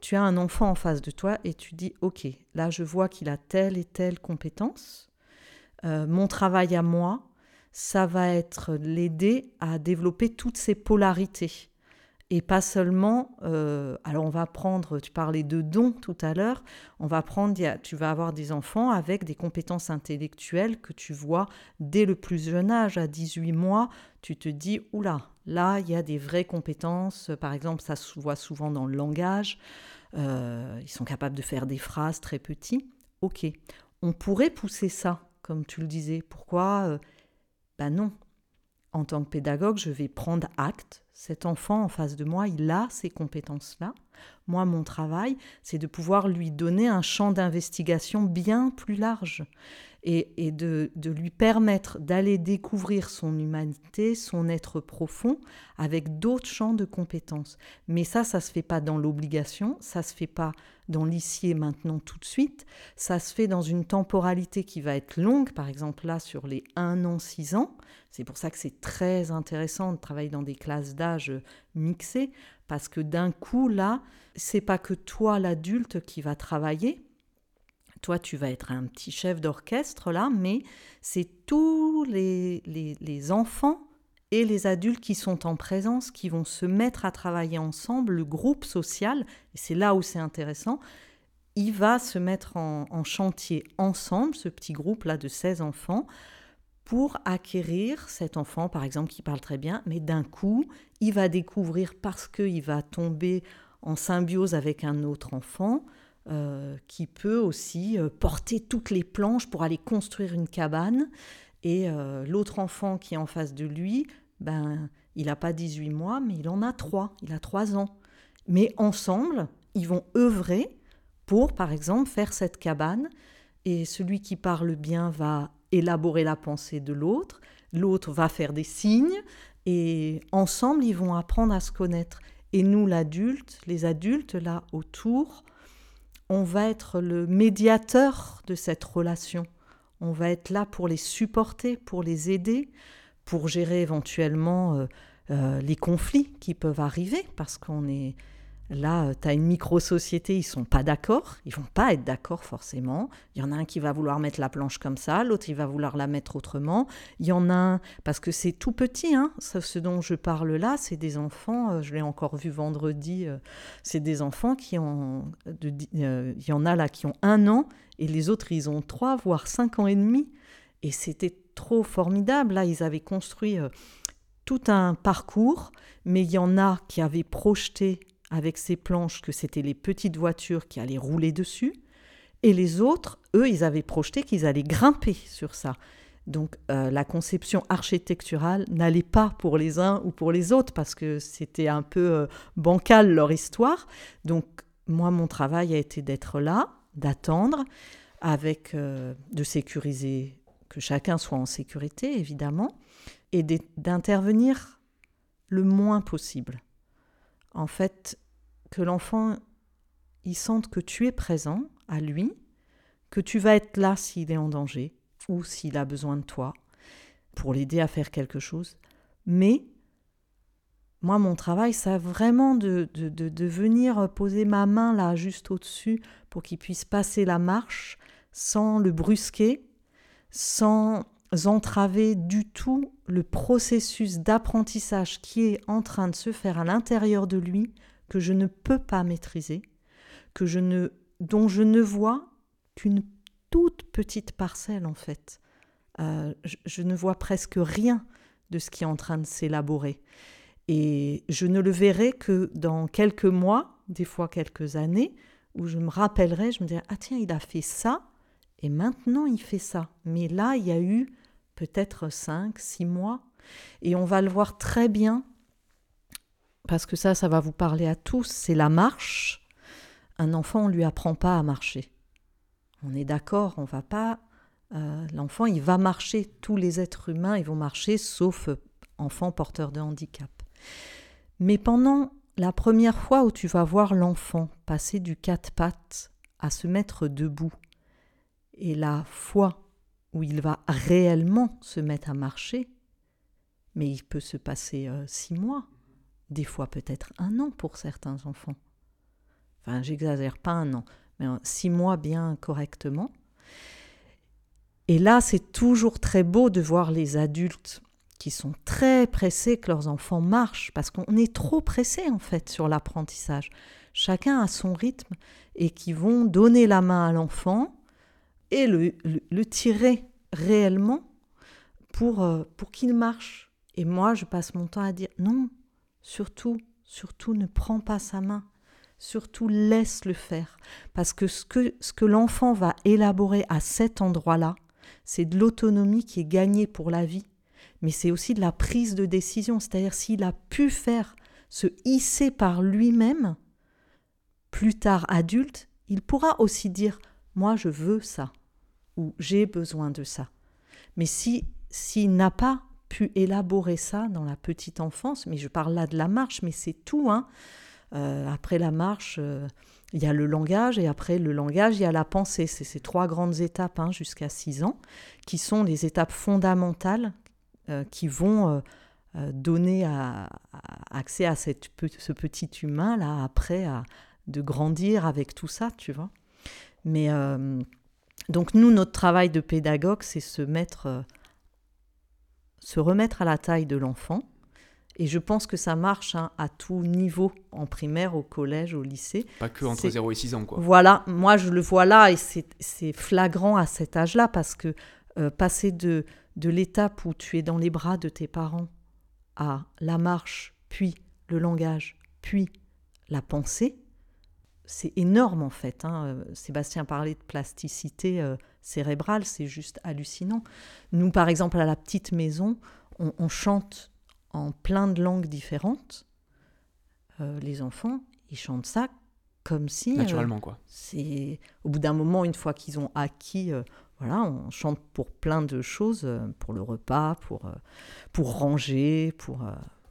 D: tu as un enfant en face de toi et tu dis, OK, là je vois qu'il a telle et telle compétence. Euh, mon travail à moi, ça va être l'aider à développer toutes ces polarités. Et pas seulement, euh, alors on va prendre, tu parlais de dons tout à l'heure, on va prendre, tu vas avoir des enfants avec des compétences intellectuelles que tu vois dès le plus jeune âge, à 18 mois, tu te dis, oula, là il y a des vraies compétences, par exemple ça se voit souvent dans le langage, euh, ils sont capables de faire des phrases très petites. Ok, on pourrait pousser ça, comme tu le disais. Pourquoi? Ben non. En tant que pédagogue, je vais prendre acte. Cet enfant en face de moi, il a ces compétences-là. Moi, mon travail, c'est de pouvoir lui donner un champ d'investigation bien plus large et, de, lui permettre d'aller découvrir son humanité, son être profond, avec d'autres champs de compétences. Mais ça, ça se fait pas dans l'obligation, ça se fait pas dans l'ici et maintenant tout de suite, ça se fait dans une temporalité qui va être longue, par exemple là sur les 1 an, 6 ans. C'est pour ça que c'est très intéressant de travailler dans des classes d'âge mixées, parce que d'un coup là, c'est pas que toi l'adulte qui va travailler, toi, tu vas être un petit chef d'orchestre là, mais c'est tous les, les, enfants et les adultes qui sont en présence, qui vont se mettre à travailler ensemble, le groupe social, et c'est là où c'est intéressant, il va se mettre en, en chantier ensemble, ce petit groupe-là de 16 enfants, pour acquérir cet enfant, par exemple, qui parle très bien, mais d'un coup, il va découvrir, parce qu'il va tomber en symbiose avec un autre enfant, euh, qui peut aussi euh, porter toutes les planches pour aller construire une cabane. Et euh, l'autre enfant qui est en face de lui, ben, il n'a pas 18 mois, mais il en a 3, il a 3 ans. Mais ensemble, ils vont œuvrer pour, par exemple, faire cette cabane. Et celui qui parle bien va élaborer la pensée de l'autre, l'autre va faire des signes, et ensemble, ils vont apprendre à se connaître. Et nous, l'adulte, les adultes, là, autour, on va être le médiateur de cette relation. On va être là pour les supporter, pour les aider, pour gérer éventuellement euh, euh, les conflits qui peuvent arriver, parce qu'on est Là, euh, tu as une micro-société, ils sont pas d'accord, ils vont pas être d'accord forcément. Il y en a un qui va vouloir mettre la planche comme ça, l'autre il va vouloir la mettre autrement. Il y en a un, parce que c'est tout petit, hein, ce dont je parle là, c'est des enfants, euh, je l'ai encore vu vendredi, euh, c'est des enfants qui ont, il y en a là qui ont un an et les autres ils ont trois, voire cinq ans et demi. Et c'était trop formidable. Là, ils avaient construit tout un parcours, mais il y en a qui avaient projeté avec ces planches que c'était les petites voitures qui allaient rouler dessus, et les autres, eux, ils avaient projeté qu'ils allaient grimper sur ça. Donc euh, la conception architecturale n'allait pas pour les uns ou pour les autres parce que c'était un peu euh, bancal leur histoire. Donc moi, mon travail a été d'être là, d'attendre, avec euh, de sécuriser, que chacun soit en sécurité évidemment, et d'intervenir le moins possible en fait, que l'enfant il sente que tu es présent à lui, que tu vas être là s'il est en danger ou s'il a besoin de toi pour l'aider à faire quelque chose. Mais moi, mon travail, c'est vraiment de, de, de, venir poser ma main là juste au-dessus pour qu'il puisse passer la marche sans le brusquer, sans entraver du tout le processus d'apprentissage qui est en train de se faire à l'intérieur de lui, que je ne peux pas maîtriser, que je ne, dont je ne vois qu'une toute petite parcelle en fait. Euh, je, ne vois presque rien de ce qui est en train de s'élaborer. Et je ne le verrai que dans quelques mois, des fois quelques années, où je me rappellerai, je me dirai, ah tiens, il a fait ça, et maintenant il fait ça. Mais là, il y a eu peut-être 5, 6 mois. Et on va le voir très bien, parce que ça, ça va vous parler à tous, c'est la marche. Un enfant, on ne lui apprend pas à marcher. On est d'accord, on va pas... Euh, l'enfant, il va marcher, tous les êtres humains, ils vont marcher, sauf enfants porteurs de handicap. Mais pendant la première fois où tu vas voir l'enfant passer du quatre pattes à se mettre debout, et la foi où il va réellement se mettre à marcher, mais il peut se passer euh, six mois, des fois peut-être un an pour certains enfants. Enfin, j'exagère pas un an, mais six mois bien correctement. Et là, c'est toujours très beau de voir les adultes qui sont très pressés que leurs enfants marchent, parce qu'on est trop pressé en fait sur l'apprentissage. Chacun a son rythme et qui vont donner la main à l'enfant et le, le, tirer réellement pour, euh, pour qu'il marche. Et moi, je passe mon temps à dire non, surtout, surtout ne prends pas sa main. Surtout laisse-le faire. Parce que ce que, ce que l'enfant va élaborer à cet endroit-là, c'est de l'autonomie qui est gagnée pour la vie. Mais c'est aussi de la prise de décision. C'est-à-dire s'il a pu faire se hisser par lui-même, plus tard adulte, il pourra aussi dire moi je veux ça ou j'ai besoin de ça. Mais si s'il n'a pas pu élaborer ça dans la petite enfance, mais je parle là de la marche, mais c'est tout. Hein. Euh, après la marche, euh, il y a le langage, et après le langage, il y a la pensée. C'est ces trois grandes étapes hein, jusqu'à 6 ans, qui sont les étapes fondamentales euh, qui vont donner accès à cette, ce petit humain-là, après, à, de grandir avec tout ça, tu vois. Mais donc nous, notre travail de pédagogue, c'est se mettre, euh, se remettre à la taille de l'enfant Et je pense que ça marche hein, à tout niveau, en primaire, au collège, au lycée.
C: Pas que entre
D: C'est-
C: 0 et 6 ans, quoi.
D: Voilà, moi je le vois là et c'est c'est flagrant à cet âge-là parce que euh, passer de, de l'étape où tu es dans les bras de tes parents à la marche, puis le langage, puis la pensée, c'est énorme en fait. hein. Euh, Sébastien parlait de plasticité euh, cérébrale, c'est juste hallucinant. Nous, par exemple, à la petite maison, on, on chante en plein de langues différentes. Euh, les enfants, ils chantent ça comme si... euh,
C: Naturellement, quoi.
D: c'est au bout d'un moment, une fois qu'ils ont acquis, voilà, on chante pour plein de choses, pour le repas, pour, pour ranger, pour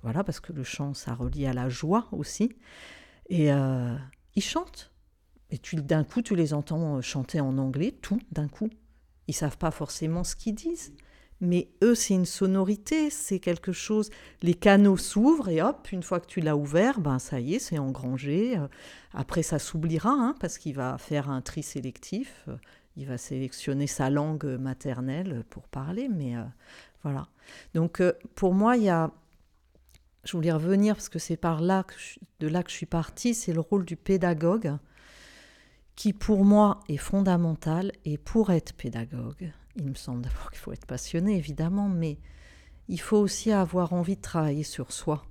D: voilà, parce que le chant, ça relie à la joie aussi. Et euh, ils chantent. Et d'un coup, tu les entends euh, chanter en anglais, tout d'un coup. Ils savent pas forcément ce qu'ils disent. Mais eux, c'est une sonorité, c'est quelque chose. Les canaux s'ouvrent et hop, une fois que tu l'as ouvert, ben ça y est, c'est engrangé. Euh, Après, ça s'oubliera hein, parce qu'il va faire un tri sélectif. Euh, Il va sélectionner sa langue maternelle pour parler, mais voilà. Donc, pour moi, il y a. Je voulais revenir parce que c'est par là de là que je suis partie. C'est le rôle du pédagogue qui, pour moi, est fondamental. Et pour être pédagogue, il me semble d'abord qu'il faut être passionné, évidemment, mais il faut aussi avoir envie de travailler sur soi.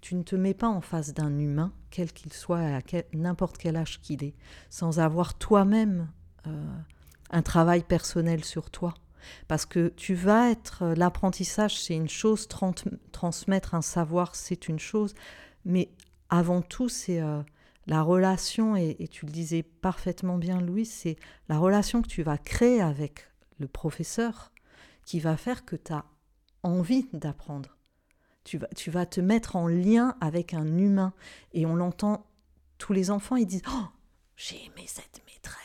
D: Tu ne te mets pas en face d'un humain, quel qu'il soit, à n'importe quel âge qu'il ait, sans avoir toi-même euh, un travail personnel sur toi. Parce que tu vas être. euh, L'apprentissage, c'est une chose, trans- transmettre un savoir, c'est une chose, mais avant tout, c'est euh, la relation, et, tu le disais parfaitement bien, Louis, c'est la relation que tu vas créer avec le professeur qui va faire que tu as envie d'apprendre. Tu vas, tu vas te mettre en lien avec un humain. Et on l'entend, tous les enfants, ils disent Oh, j'ai aimé cette maîtresse,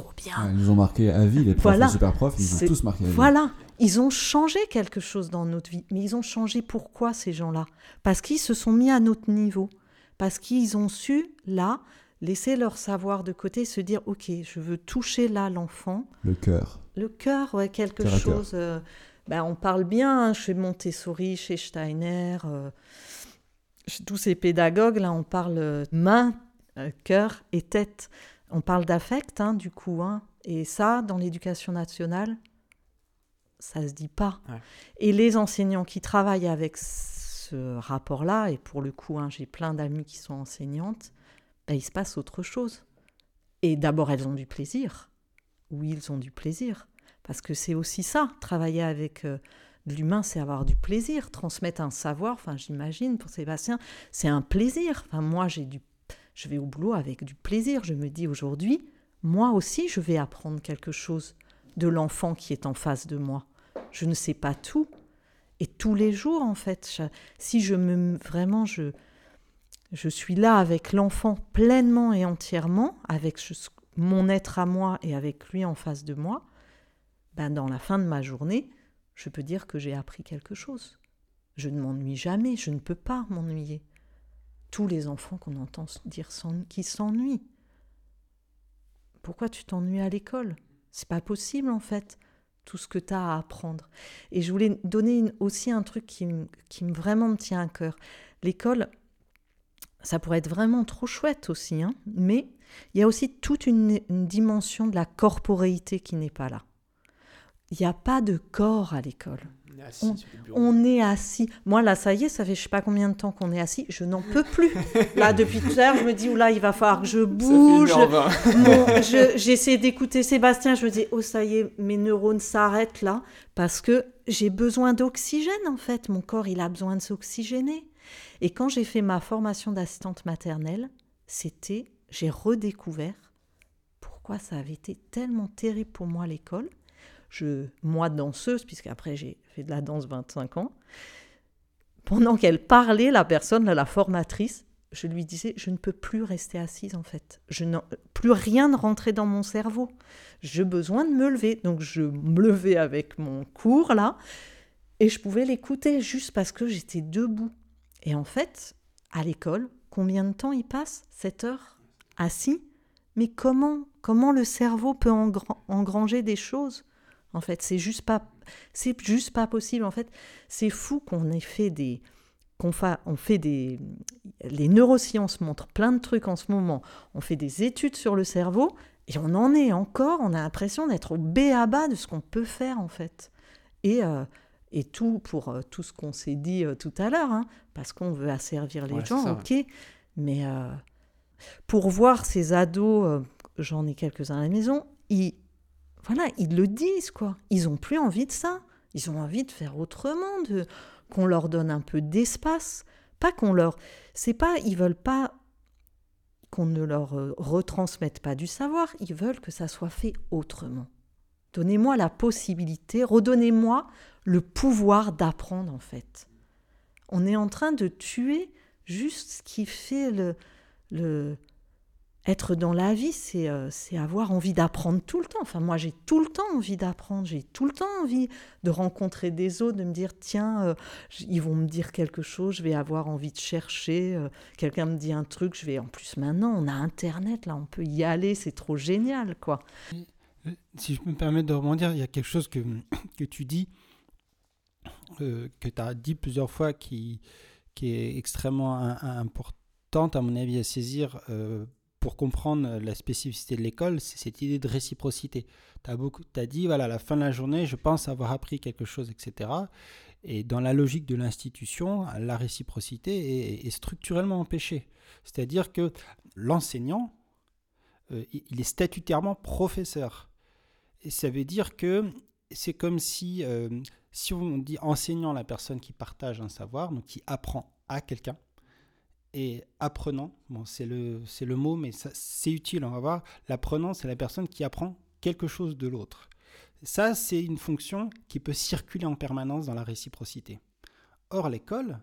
D: trop bien.
B: Ils nous ont marqué à vie, les profs,
D: Voilà.
B: les super profs, ils nous ont tous marqué à vie.
D: Voilà, ils ont changé quelque chose dans notre vie. Mais ils ont changé pourquoi ces gens-là? Parce qu'ils se sont mis à notre niveau. Parce qu'ils ont su, là, laisser leur savoir de côté, se dire, OK, je veux toucher là l'enfant.
B: Le cœur.
D: Le cœur, ouais, quelque
B: Cœur
D: chose. euh, ben, on parle bien hein, chez Montessori, chez Steiner, euh, chez tous ces pédagogues, là, on parle euh, main, euh, cœur et tête. On parle d'affect, hein, du coup. hein. et ça, dans l'éducation nationale, ça se dit pas.
C: Ouais.
D: Et les enseignants qui travaillent avec ce rapport-là, et pour le coup, hein, j'ai plein d'amis qui sont enseignantes, ben, il se passe autre chose. Et d'abord, elles ont du plaisir. Oui, ils ont du plaisir. Parce que c'est aussi ça, travailler avec euh, de l'humain, c'est avoir du plaisir, transmettre un savoir. Enfin, j'imagine, pour Sébastien, c'est un plaisir. Enfin, moi, j'ai du... je vais au boulot avec du plaisir. Je me dis aujourd'hui, moi aussi, je vais apprendre quelque chose de l'enfant qui est en face de moi. Je ne sais pas tout. Et tous les jours, en fait, si je me... Vraiment, je... Je suis là avec l'enfant pleinement et entièrement, avec mon être à moi et avec lui en face de moi, ben dans la fin de ma journée, je peux dire que j'ai appris quelque chose. Je ne m'ennuie jamais, je ne peux pas m'ennuyer. Tous les enfants qu'on entend dire qui s'ennuient. Pourquoi tu t'ennuies à l'école? C'est pas possible en fait, tout ce que tu as à apprendre. Et je voulais donner une- aussi un truc qui, qui me vraiment me tient à cœur. L'école, ça pourrait être vraiment trop chouette aussi, hein, mais il y a aussi toute une, une dimension de la corporéité qui n'est pas là. Il n'y a pas de corps à l'école.
C: On est assis
D: On-
C: sur le bureau.
D: On est assis. Moi, là, ça y est, ça fait je sais pas combien de temps qu'on est assis. Je n'en peux plus. <laughs> Là, depuis tout à l'heure, je me dis, oula, il va falloir que je bouge.
C: 1h20.
D: Mon- je- J'essaie d'écouter Sébastien. Je me dis, oh, ça y est, mes neurones s'arrêtent là. Parce que j'ai besoin d'oxygène, en fait. Mon corps, il a besoin de s'oxygéner. Et quand j'ai fait ma formation d'assistante maternelle, c'était, j'ai redécouvert pourquoi ça avait été tellement terrible pour moi l'école. Je, moi, danseuse, puisqu'après j'ai fait de la danse 25 ans, pendant qu'elle parlait, la personne, la formatrice, je lui disais, je ne peux plus rester assise en fait. Je plus rien ne rentrait dans mon cerveau. J'ai besoin de me lever. Donc je me levais avec mon cours là, et je pouvais l'écouter juste parce que j'étais debout. Et en fait, à l'école, combien de temps il passe 7 heures assis? Mais comment comment le cerveau peut engra- engranger des choses? En fait, c'est juste pas c'est juste pas possible. En fait, c'est fou qu'on ait fait des qu'on fa- on fait des... Les neurosciences montrent plein de trucs en ce moment. On fait des études sur le cerveau et on en est encore, on a l'impression d'être au b à bas de ce qu'on peut faire en fait. Et, euh, et tout pour euh, tout ce qu'on s'est dit euh, tout à l'heure, hein, parce qu'on veut asservir les
C: Ouais,
D: gens,
C: ça,
D: ok. Mais pour voir ces ados, j'en ai quelques-uns à la maison, ils, voilà, ils le disent quoi. Ils ont plus envie de ça. Ils ont envie de faire autrement, de qu'on leur donne un peu d'espace, pas qu'on leur, c'est pas, ils veulent pas qu'on ne leur euh, retransmette pas du savoir, ils veulent que ça soit fait autrement. Donnez-moi la possibilité, redonnez-moi le pouvoir d'apprendre en fait. On est en train de tuer juste ce qui fait le, le être dans la vie, c'est euh, avoir envie d'apprendre tout le temps. Enfin, moi, j'ai tout le temps envie d'apprendre. J'ai tout le temps envie de rencontrer des autres, de me dire tiens, euh, ils vont me dire quelque chose, je vais avoir envie de chercher. euh, Quelqu'un me dit un truc, je vais. En plus, maintenant, on a Internet, là, on peut y aller, c'est trop génial, quoi.
E: Si je me permets de rebondir, il y a quelque chose que, <coughs> que tu dis, euh, que tu as dit plusieurs fois, qui, qui est extrêmement importante, à mon avis, à saisir euh, pour comprendre la spécificité de l'école, c'est cette idée de réciprocité. Tu as, dit, voilà, à la fin de la journée, je pense avoir appris quelque chose, etc. Et dans la logique de l'institution, la réciprocité est, structurellement empêchée. C'est-à-dire que l'enseignant, euh, il il est statutairement professeur. Et ça veut dire que c'est comme si, euh, si on dit enseignant, la personne qui partage un savoir, donc qui apprend à quelqu'un, et apprenant, bon, c'est le, c'est le mot, mais ça- c'est utile, on va voir. L'apprenant, c'est la personne qui apprend quelque chose de l'autre. Ça, c'est une fonction qui peut circuler en permanence dans la réciprocité. Or, l'école,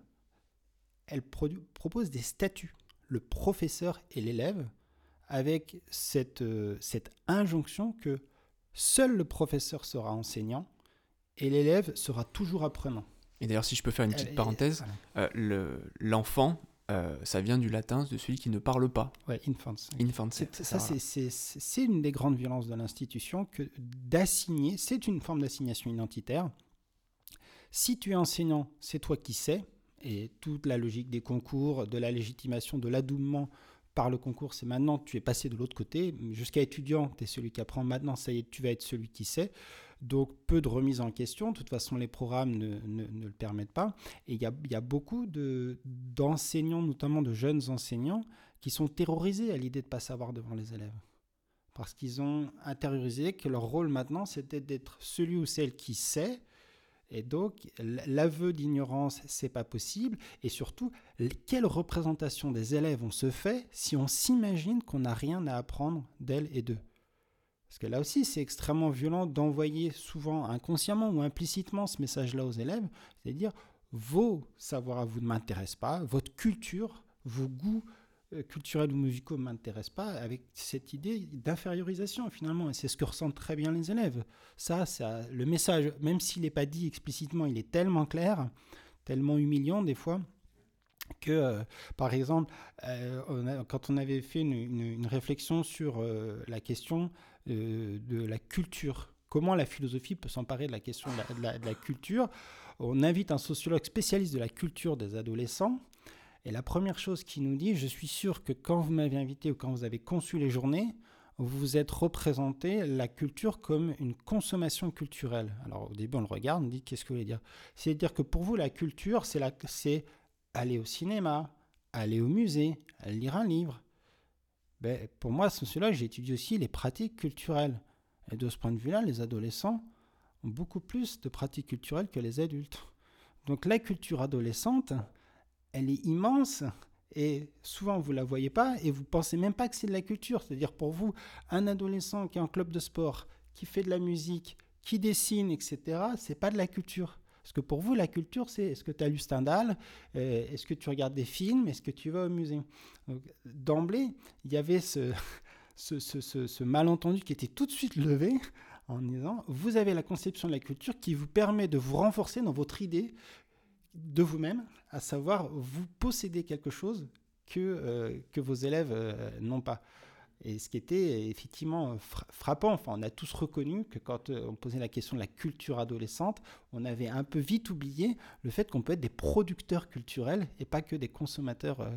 E: elle propose des statuts, le professeur et l'élève, avec cette, euh, cette injonction que seul le professeur sera enseignant et l'élève sera toujours apprenant.
C: Et d'ailleurs, si je peux faire une
E: Euh,
C: petite
E: et-
C: parenthèse, euh, le- l'enfant, euh, ça vient du latin de celui qui ne parle pas.
E: Ouais, infants. Ça, c'est une des grandes violences de l'institution que d'assigner, c'est une forme d'assignation identitaire. Si tu es enseignant, c'est toi qui sais, et toute la logique des concours, de la légitimation, de l'adoubement par le concours, c'est maintenant tu es passé de l'autre côté. Jusqu'à étudiant, tu es celui qui apprend. Maintenant, ça y est, tu vas être celui qui sait. Donc, peu de remise en question. De toute façon, les programmes ne, ne- le permettent pas. Et il y a, y a beaucoup de- d'enseignants, notamment de jeunes enseignants, qui sont terrorisés à l'idée de ne pas savoir devant les élèves. Parce qu'ils ont intériorisé que leur rôle maintenant, c'était d'être celui ou celle qui sait. Et donc, l'aveu d'ignorance, c'est pas possible. Et surtout, quelle représentation des élèves on se fait si on s'imagine qu'on n'a rien à apprendre d'elles et d'eux? Parce que là aussi, c'est extrêmement violent d'envoyer souvent inconsciemment ou implicitement ce message-là aux élèves, c'est-à-dire vos savoirs à vous ne m'intéressent pas, votre culture, vos goûts euh, culturels ou musicaux ne m'intéressent pas, avec cette idée d'infériorisation finalement. Et c'est ce que ressentent très bien les élèves. Ça, le message, même s'il n'est pas dit explicitement, il est tellement clair, tellement humiliant des fois, que, euh, par exemple, euh, a- quand on avait fait une, réflexion sur la question euh, de la culture, comment la philosophie peut s'emparer de la question de la, culture, on invite un sociologue spécialiste de la culture des adolescents. Et la première chose qu'il nous dit, je suis sûr que quand vous m'avez invité ou quand vous avez conçu les journées, vous vous êtes représenté la culture comme une consommation culturelle. Alors au début on le regarde, on dit qu'est-ce que vous voulez dire? C'est-à-dire que pour vous la culture, c'est aller au cinéma, aller au musée, lire un livre. Ben, pour moi, sociologue, j'ai étudié aussi les pratiques culturelles. Et de ce point de vue-là, les adolescents ont beaucoup plus de pratiques culturelles que les adultes. Donc la culture adolescente, elle est immense et souvent vous la voyez pas et vous pensez même pas que c'est de la culture. C'est-à-dire pour vous, un adolescent qui est en club de sport, qui fait de la musique, qui dessine, etc., c'est pas de la culture. Parce que pour vous, la culture, c'est est-ce que tu as lu Stendhal Euh, Est-ce que tu regardes des films Est-ce que tu vas au musée? D'emblée, il y avait <laughs> ce- ce- ce malentendu qui était tout de suite levé en disant vous avez la conception de la culture qui vous permet de vous renforcer dans votre idée de vous-même, à savoir vous possédez quelque chose que, euh, que vos élèves euh, n'ont pas. Et ce qui était effectivement frappant, enfin, on a tous reconnu que quand on posait la question de la culture adolescente, on avait un peu vite oublié le fait qu'on peut être des producteurs culturels et pas que des consommateurs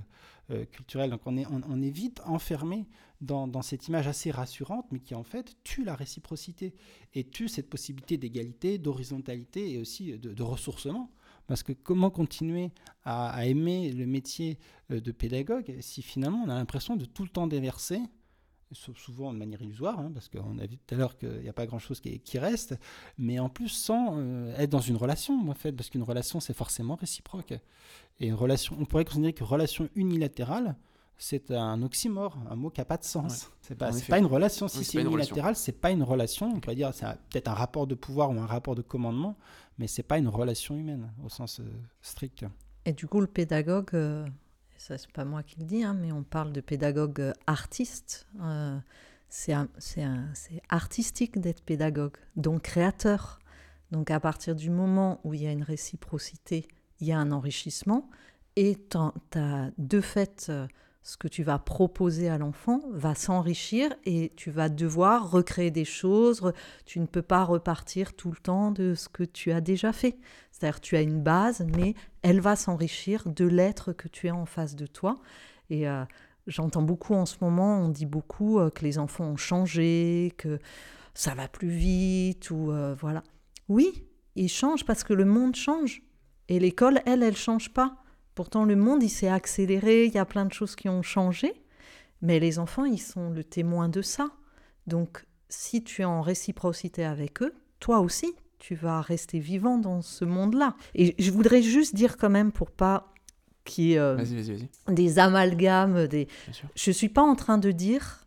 E: culturels. Donc on est, vite enfermé dans, cette image assez rassurante, mais qui en fait tue la réciprocité et tue cette possibilité d'égalité, d'horizontalité et aussi de, ressourcement. Parce que comment continuer à, aimer le métier euh, de pédagogue si finalement on a l'impression de tout le temps déverser souvent de manière illusoire, hein, parce qu'on a vu tout à l'heure qu'il n'y a pas grand-chose qui, reste, mais en plus sans euh, être dans une relation, en fait, parce qu'une relation, c'est forcément réciproque. Et une relation, on pourrait considérer que relation unilatérale, c'est un oxymore, un mot qui n'a pas de sens. C'est pas, pas une relation. Si c'est unilatéral, c'est pas une relation. On pourrait dire c'est peut-être un rapport de pouvoir ou un rapport de commandement, mais c'est pas une relation humaine au sens euh, strict.
D: Et du coup, le pédagogue, euh, ça c'est pas moi qui le dis, hein, mais on parle de pédagogue euh, artiste. c'est artistique d'être pédagogue, donc créateur. Donc à partir du moment où il y a une réciprocité, il y a un enrichissement, et tu as de fait ce que tu vas proposer à l'enfant va s'enrichir et tu vas devoir recréer des choses. Tu ne peux pas repartir tout le temps de ce que tu as déjà fait. C'est-à-dire tu as une base, mais elle va s'enrichir de l'être que tu as en face de toi. Et euh, j'entends beaucoup en ce moment, on dit beaucoup euh, que les enfants ont changé, que ça va plus vite, ou euh, voilà. Oui, ils changent parce que le monde change. Et l'école, elle, elle change pas. Pourtant, le monde, il s'est accéléré, il y a plein de choses qui ont changé, mais les enfants, ils sont le témoin de ça. Donc, si tu es en réciprocité avec eux, toi aussi, tu vas rester vivant dans ce monde-là. Et je voudrais juste dire quand même, pour pas qu'il y ait euh, des amalgames, des... je ne suis pas en train de dire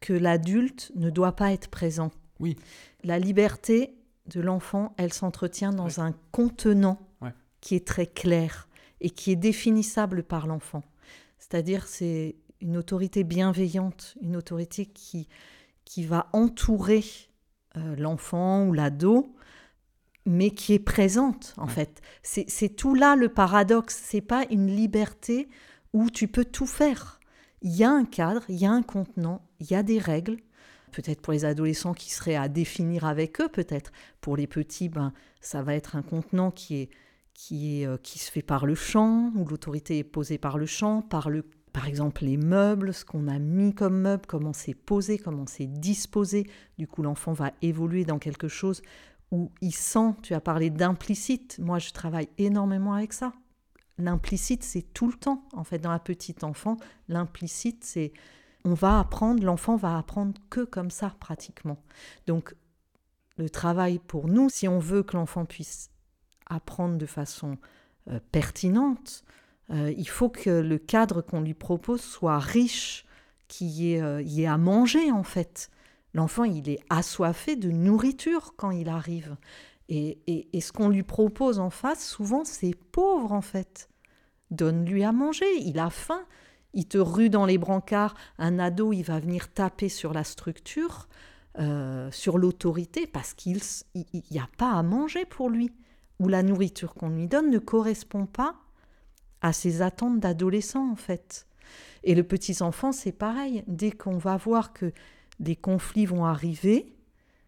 D: que l'adulte ne doit pas être présent.
C: Oui.
D: La liberté de l'enfant, elle s'entretient dans un contenant qui est très clair et qui est définissable par l'enfant. C'est-à-dire c'est une autorité bienveillante, une autorité qui, qui va entourer euh, l'enfant ou l'ado, mais qui est présente en fait. C'est tout là le paradoxe. C'est pas une liberté où tu peux tout faire. Il y a un cadre, il y a un contenant, il y a des règles. Peut-être pour les adolescents qui seraient à définir avec eux, peut-être. Pour les petits, ben, ça va être un contenant qui est qui, est, euh, qui se fait par le champ, où l'autorité est posée par le champ, par, le, par exemple les meubles, ce qu'on a mis comme meuble, comment c'est posé, comment c'est disposé. Du coup, l'enfant va évoluer dans quelque chose où il sent, tu as parlé d'implicite, moi je travaille énormément avec ça. L'implicite, c'est tout le temps, en fait, dans la petite enfant. L'implicite, c'est on va apprendre, l'enfant va apprendre que comme ça, pratiquement. Donc, le travail pour nous, si on veut que l'enfant puisse apprendre de façon euh, pertinente, euh, il faut que le cadre qu'on lui propose soit riche, qu'il y, ait, euh, y ait à manger en fait. L'enfant, il est assoiffé de nourriture quand il arrive. Et, et, ce qu'on lui propose en face, souvent, c'est pauvre en fait. Donne-lui à manger, il a faim. Il te rue dans les brancards, un ado, il va venir taper sur la structure, sur l'autorité, parce qu'il n'y a pas à manger pour lui où la nourriture qu'on lui donne ne correspond pas à ses attentes d'adolescent en fait. Et le petit enfant, c'est pareil. Dès qu'on va voir que des conflits vont arriver,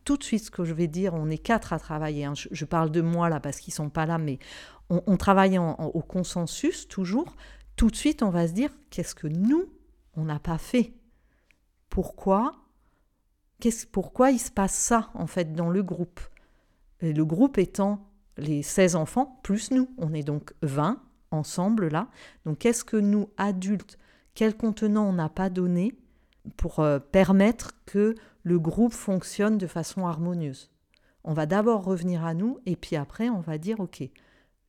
D: tout de suite, ce que je vais dire, on est quatre à travailler. Hein. Je, parle de moi là parce qu'ils sont pas là, mais on, travaille au consensus toujours. Tout de suite, on va se dire qu'est-ce que nous on n'a pas fait? Pourquoi? Qu'est-ce pourquoi il se passe ça en fait dans le groupe? Et le groupe étant les 16 enfants, plus nous. On est donc 20 ensemble là. Donc qu'est-ce que nous, adultes, quel contenant on n'a pas donné pour euh, permettre que le groupe fonctionne de façon harmonieuse? On va d'abord revenir à nous et puis après on va dire, OK,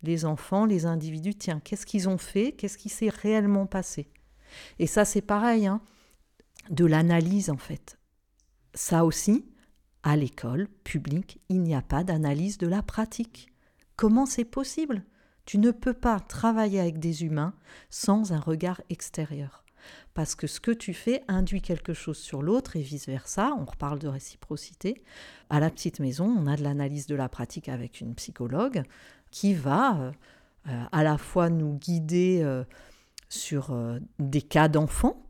D: les enfants, les individus, tiens, qu'est-ce qu'ils ont fait? Qu'est-ce qui s'est réellement passé? Et ça c'est pareil, hein, de l'analyse en fait. Ça aussi, à l'école publique, il n'y a pas d'analyse de la pratique. Comment c'est possible? Tu ne peux pas travailler avec des humains sans un regard extérieur. Parce que ce que tu fais induit quelque chose sur l'autre et vice-versa. On reparle de réciprocité. À la petite maison, on a de l'analyse de la pratique avec une psychologue qui va euh, euh, à la fois nous guider euh, sur des cas d'enfants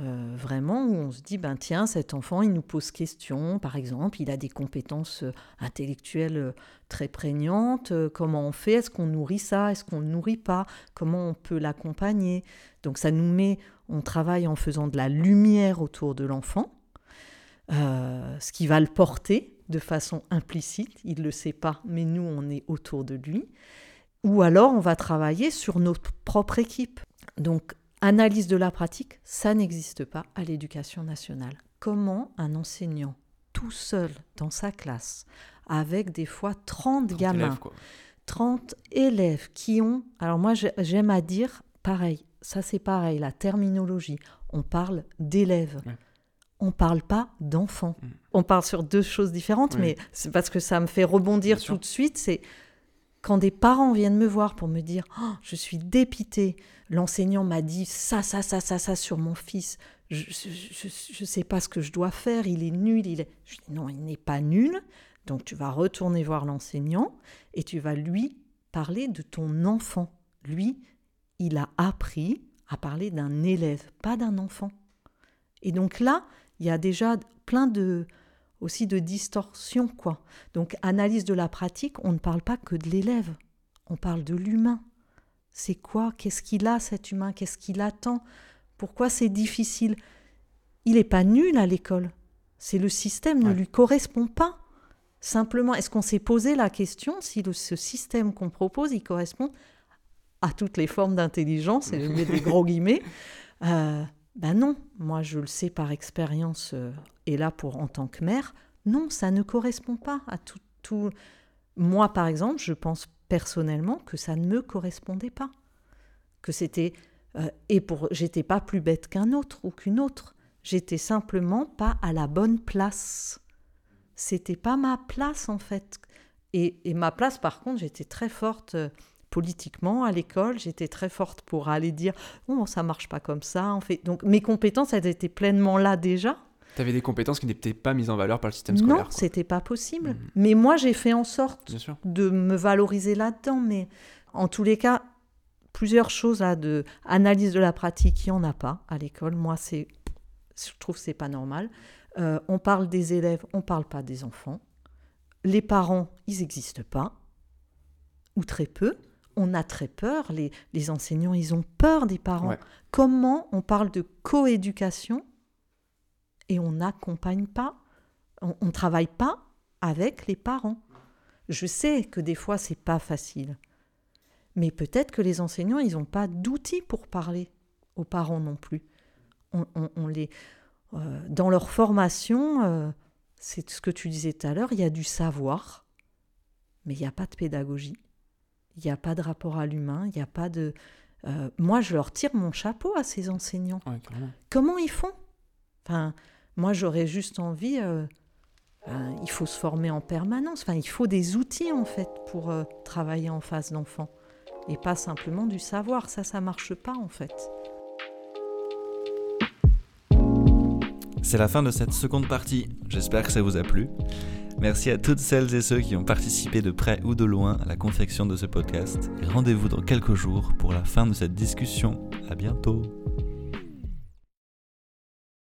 D: Euh, vraiment, où on se dit, ben tiens, cet enfant, il nous pose question, par exemple, il a des compétences euh, intellectuelles euh, très prégnantes, comment on fait, est-ce qu'on nourrit ça, est-ce qu'on ne nourrit pas, comment on peut l'accompagner? Donc ça nous met, on travaille en faisant de la lumière autour de l'enfant, ce qui va le porter de façon implicite, il ne le sait pas, mais nous, on est autour de lui. Ou alors, on va travailler sur notre propre équipe. Donc, Analyse de la pratique, ça n'existe pas à l'éducation nationale. Comment un enseignant tout seul dans sa classe, avec des fois 30, gamins, 30 élèves qui ont... Alors moi j'aime à dire, pareil, ça c'est pareil, la terminologie, on parle d'élèves. On ne parle pas d'enfants. Mm. On parle sur deux choses différentes, mais c'est parce que ça me fait rebondir tout de suite. C'est quand des parents viennent me voir pour me dire oh, Je suis dépité, l'enseignant m'a dit ça, ça, ça, ça, ça sur mon fils, je ne sais pas ce que je dois faire, il est nul. Il est... Je dis Non, il n'est pas nul. Donc tu vas retourner voir l'enseignant et tu vas lui parler de ton enfant. Lui, il a appris à parler d'un élève, pas d'un enfant. Et donc là, il y a déjà plein de, aussi de distorsion, quoi. Donc, analyse de la pratique, on ne parle pas que de l'élève, on parle de l'humain. C'est quoi? Qu'est-ce qu'il a, cet humain? Qu'est-ce qu'il attend? Pourquoi c'est difficile? Il n'est pas nul à l'école. C'est le système ne lui correspond pas. Simplement, est-ce qu'on s'est posé la question si ce système qu'on propose, il correspond à toutes les formes d'intelligence, et je mets des gros guillemets? <laughs> Euh, Ben non, moi je le sais par expérience euh, et là pour en tant que mère, non, ça ne correspond pas à tout, tout. Moi, par exemple, je pense personnellement que ça ne me correspondait pas, que c'était euh, et pour j'étais pas plus bête qu'un autre ou qu'une autre. J'étais simplement pas à la bonne place. C'était pas ma place en fait. Et, et ma place, par contre, j'étais très forte euh, politiquement à l'école. J'étais très forte pour aller dire oh ça marche pas comme ça. En fait, donc mes compétences elles étaient pleinement là déjà.
C: Tu avais des compétences qui n'étaient pas mises en valeur par le système scolaire.
D: Non, c'était pas possible. Mhm. Mais moi, j'ai fait en sorte de me valoriser là-dedans. Mais en tous les cas, plusieurs choses là de analyse de la pratique, il n'y en a pas à l'école. Moi, c'est, je trouve que c'est pas normal. Euh, on parle des élèves, on parle pas des enfants. Les parents, ils n'existent pas, ou très peu. On a très peur. Les, les enseignants, ils ont peur des parents. Comment on parle de coéducation et on n'accompagne pas, on ne travaille pas avec les parents. Je sais que des fois, c'est pas facile. Mais peut-être que les enseignants, ils n'ont pas d'outils pour parler aux parents non plus. On, les, euh, dans leur formation, euh, c'est ce que tu disais tout à l'heure, il y a du savoir, mais il n'y a pas de pédagogie. Il n'y a pas de rapport à l'humain, il n'y a pas de... Euh, moi, je leur tire mon chapeau à ces enseignants. Comment ils font? Enfin, moi, j'aurais juste envie. Euh, euh, il faut se former en permanence. Enfin, il faut des outils en fait pour euh, travailler en face d'enfants et pas simplement du savoir. Ça, ça marche pas en fait.
A: C'est la fin de cette seconde partie. J'espère que ça vous a plu. Merci à toutes celles et ceux qui ont participé de près ou de loin à la confection de ce podcast. Rendez-vous dans quelques jours pour la fin de cette discussion. À bientôt.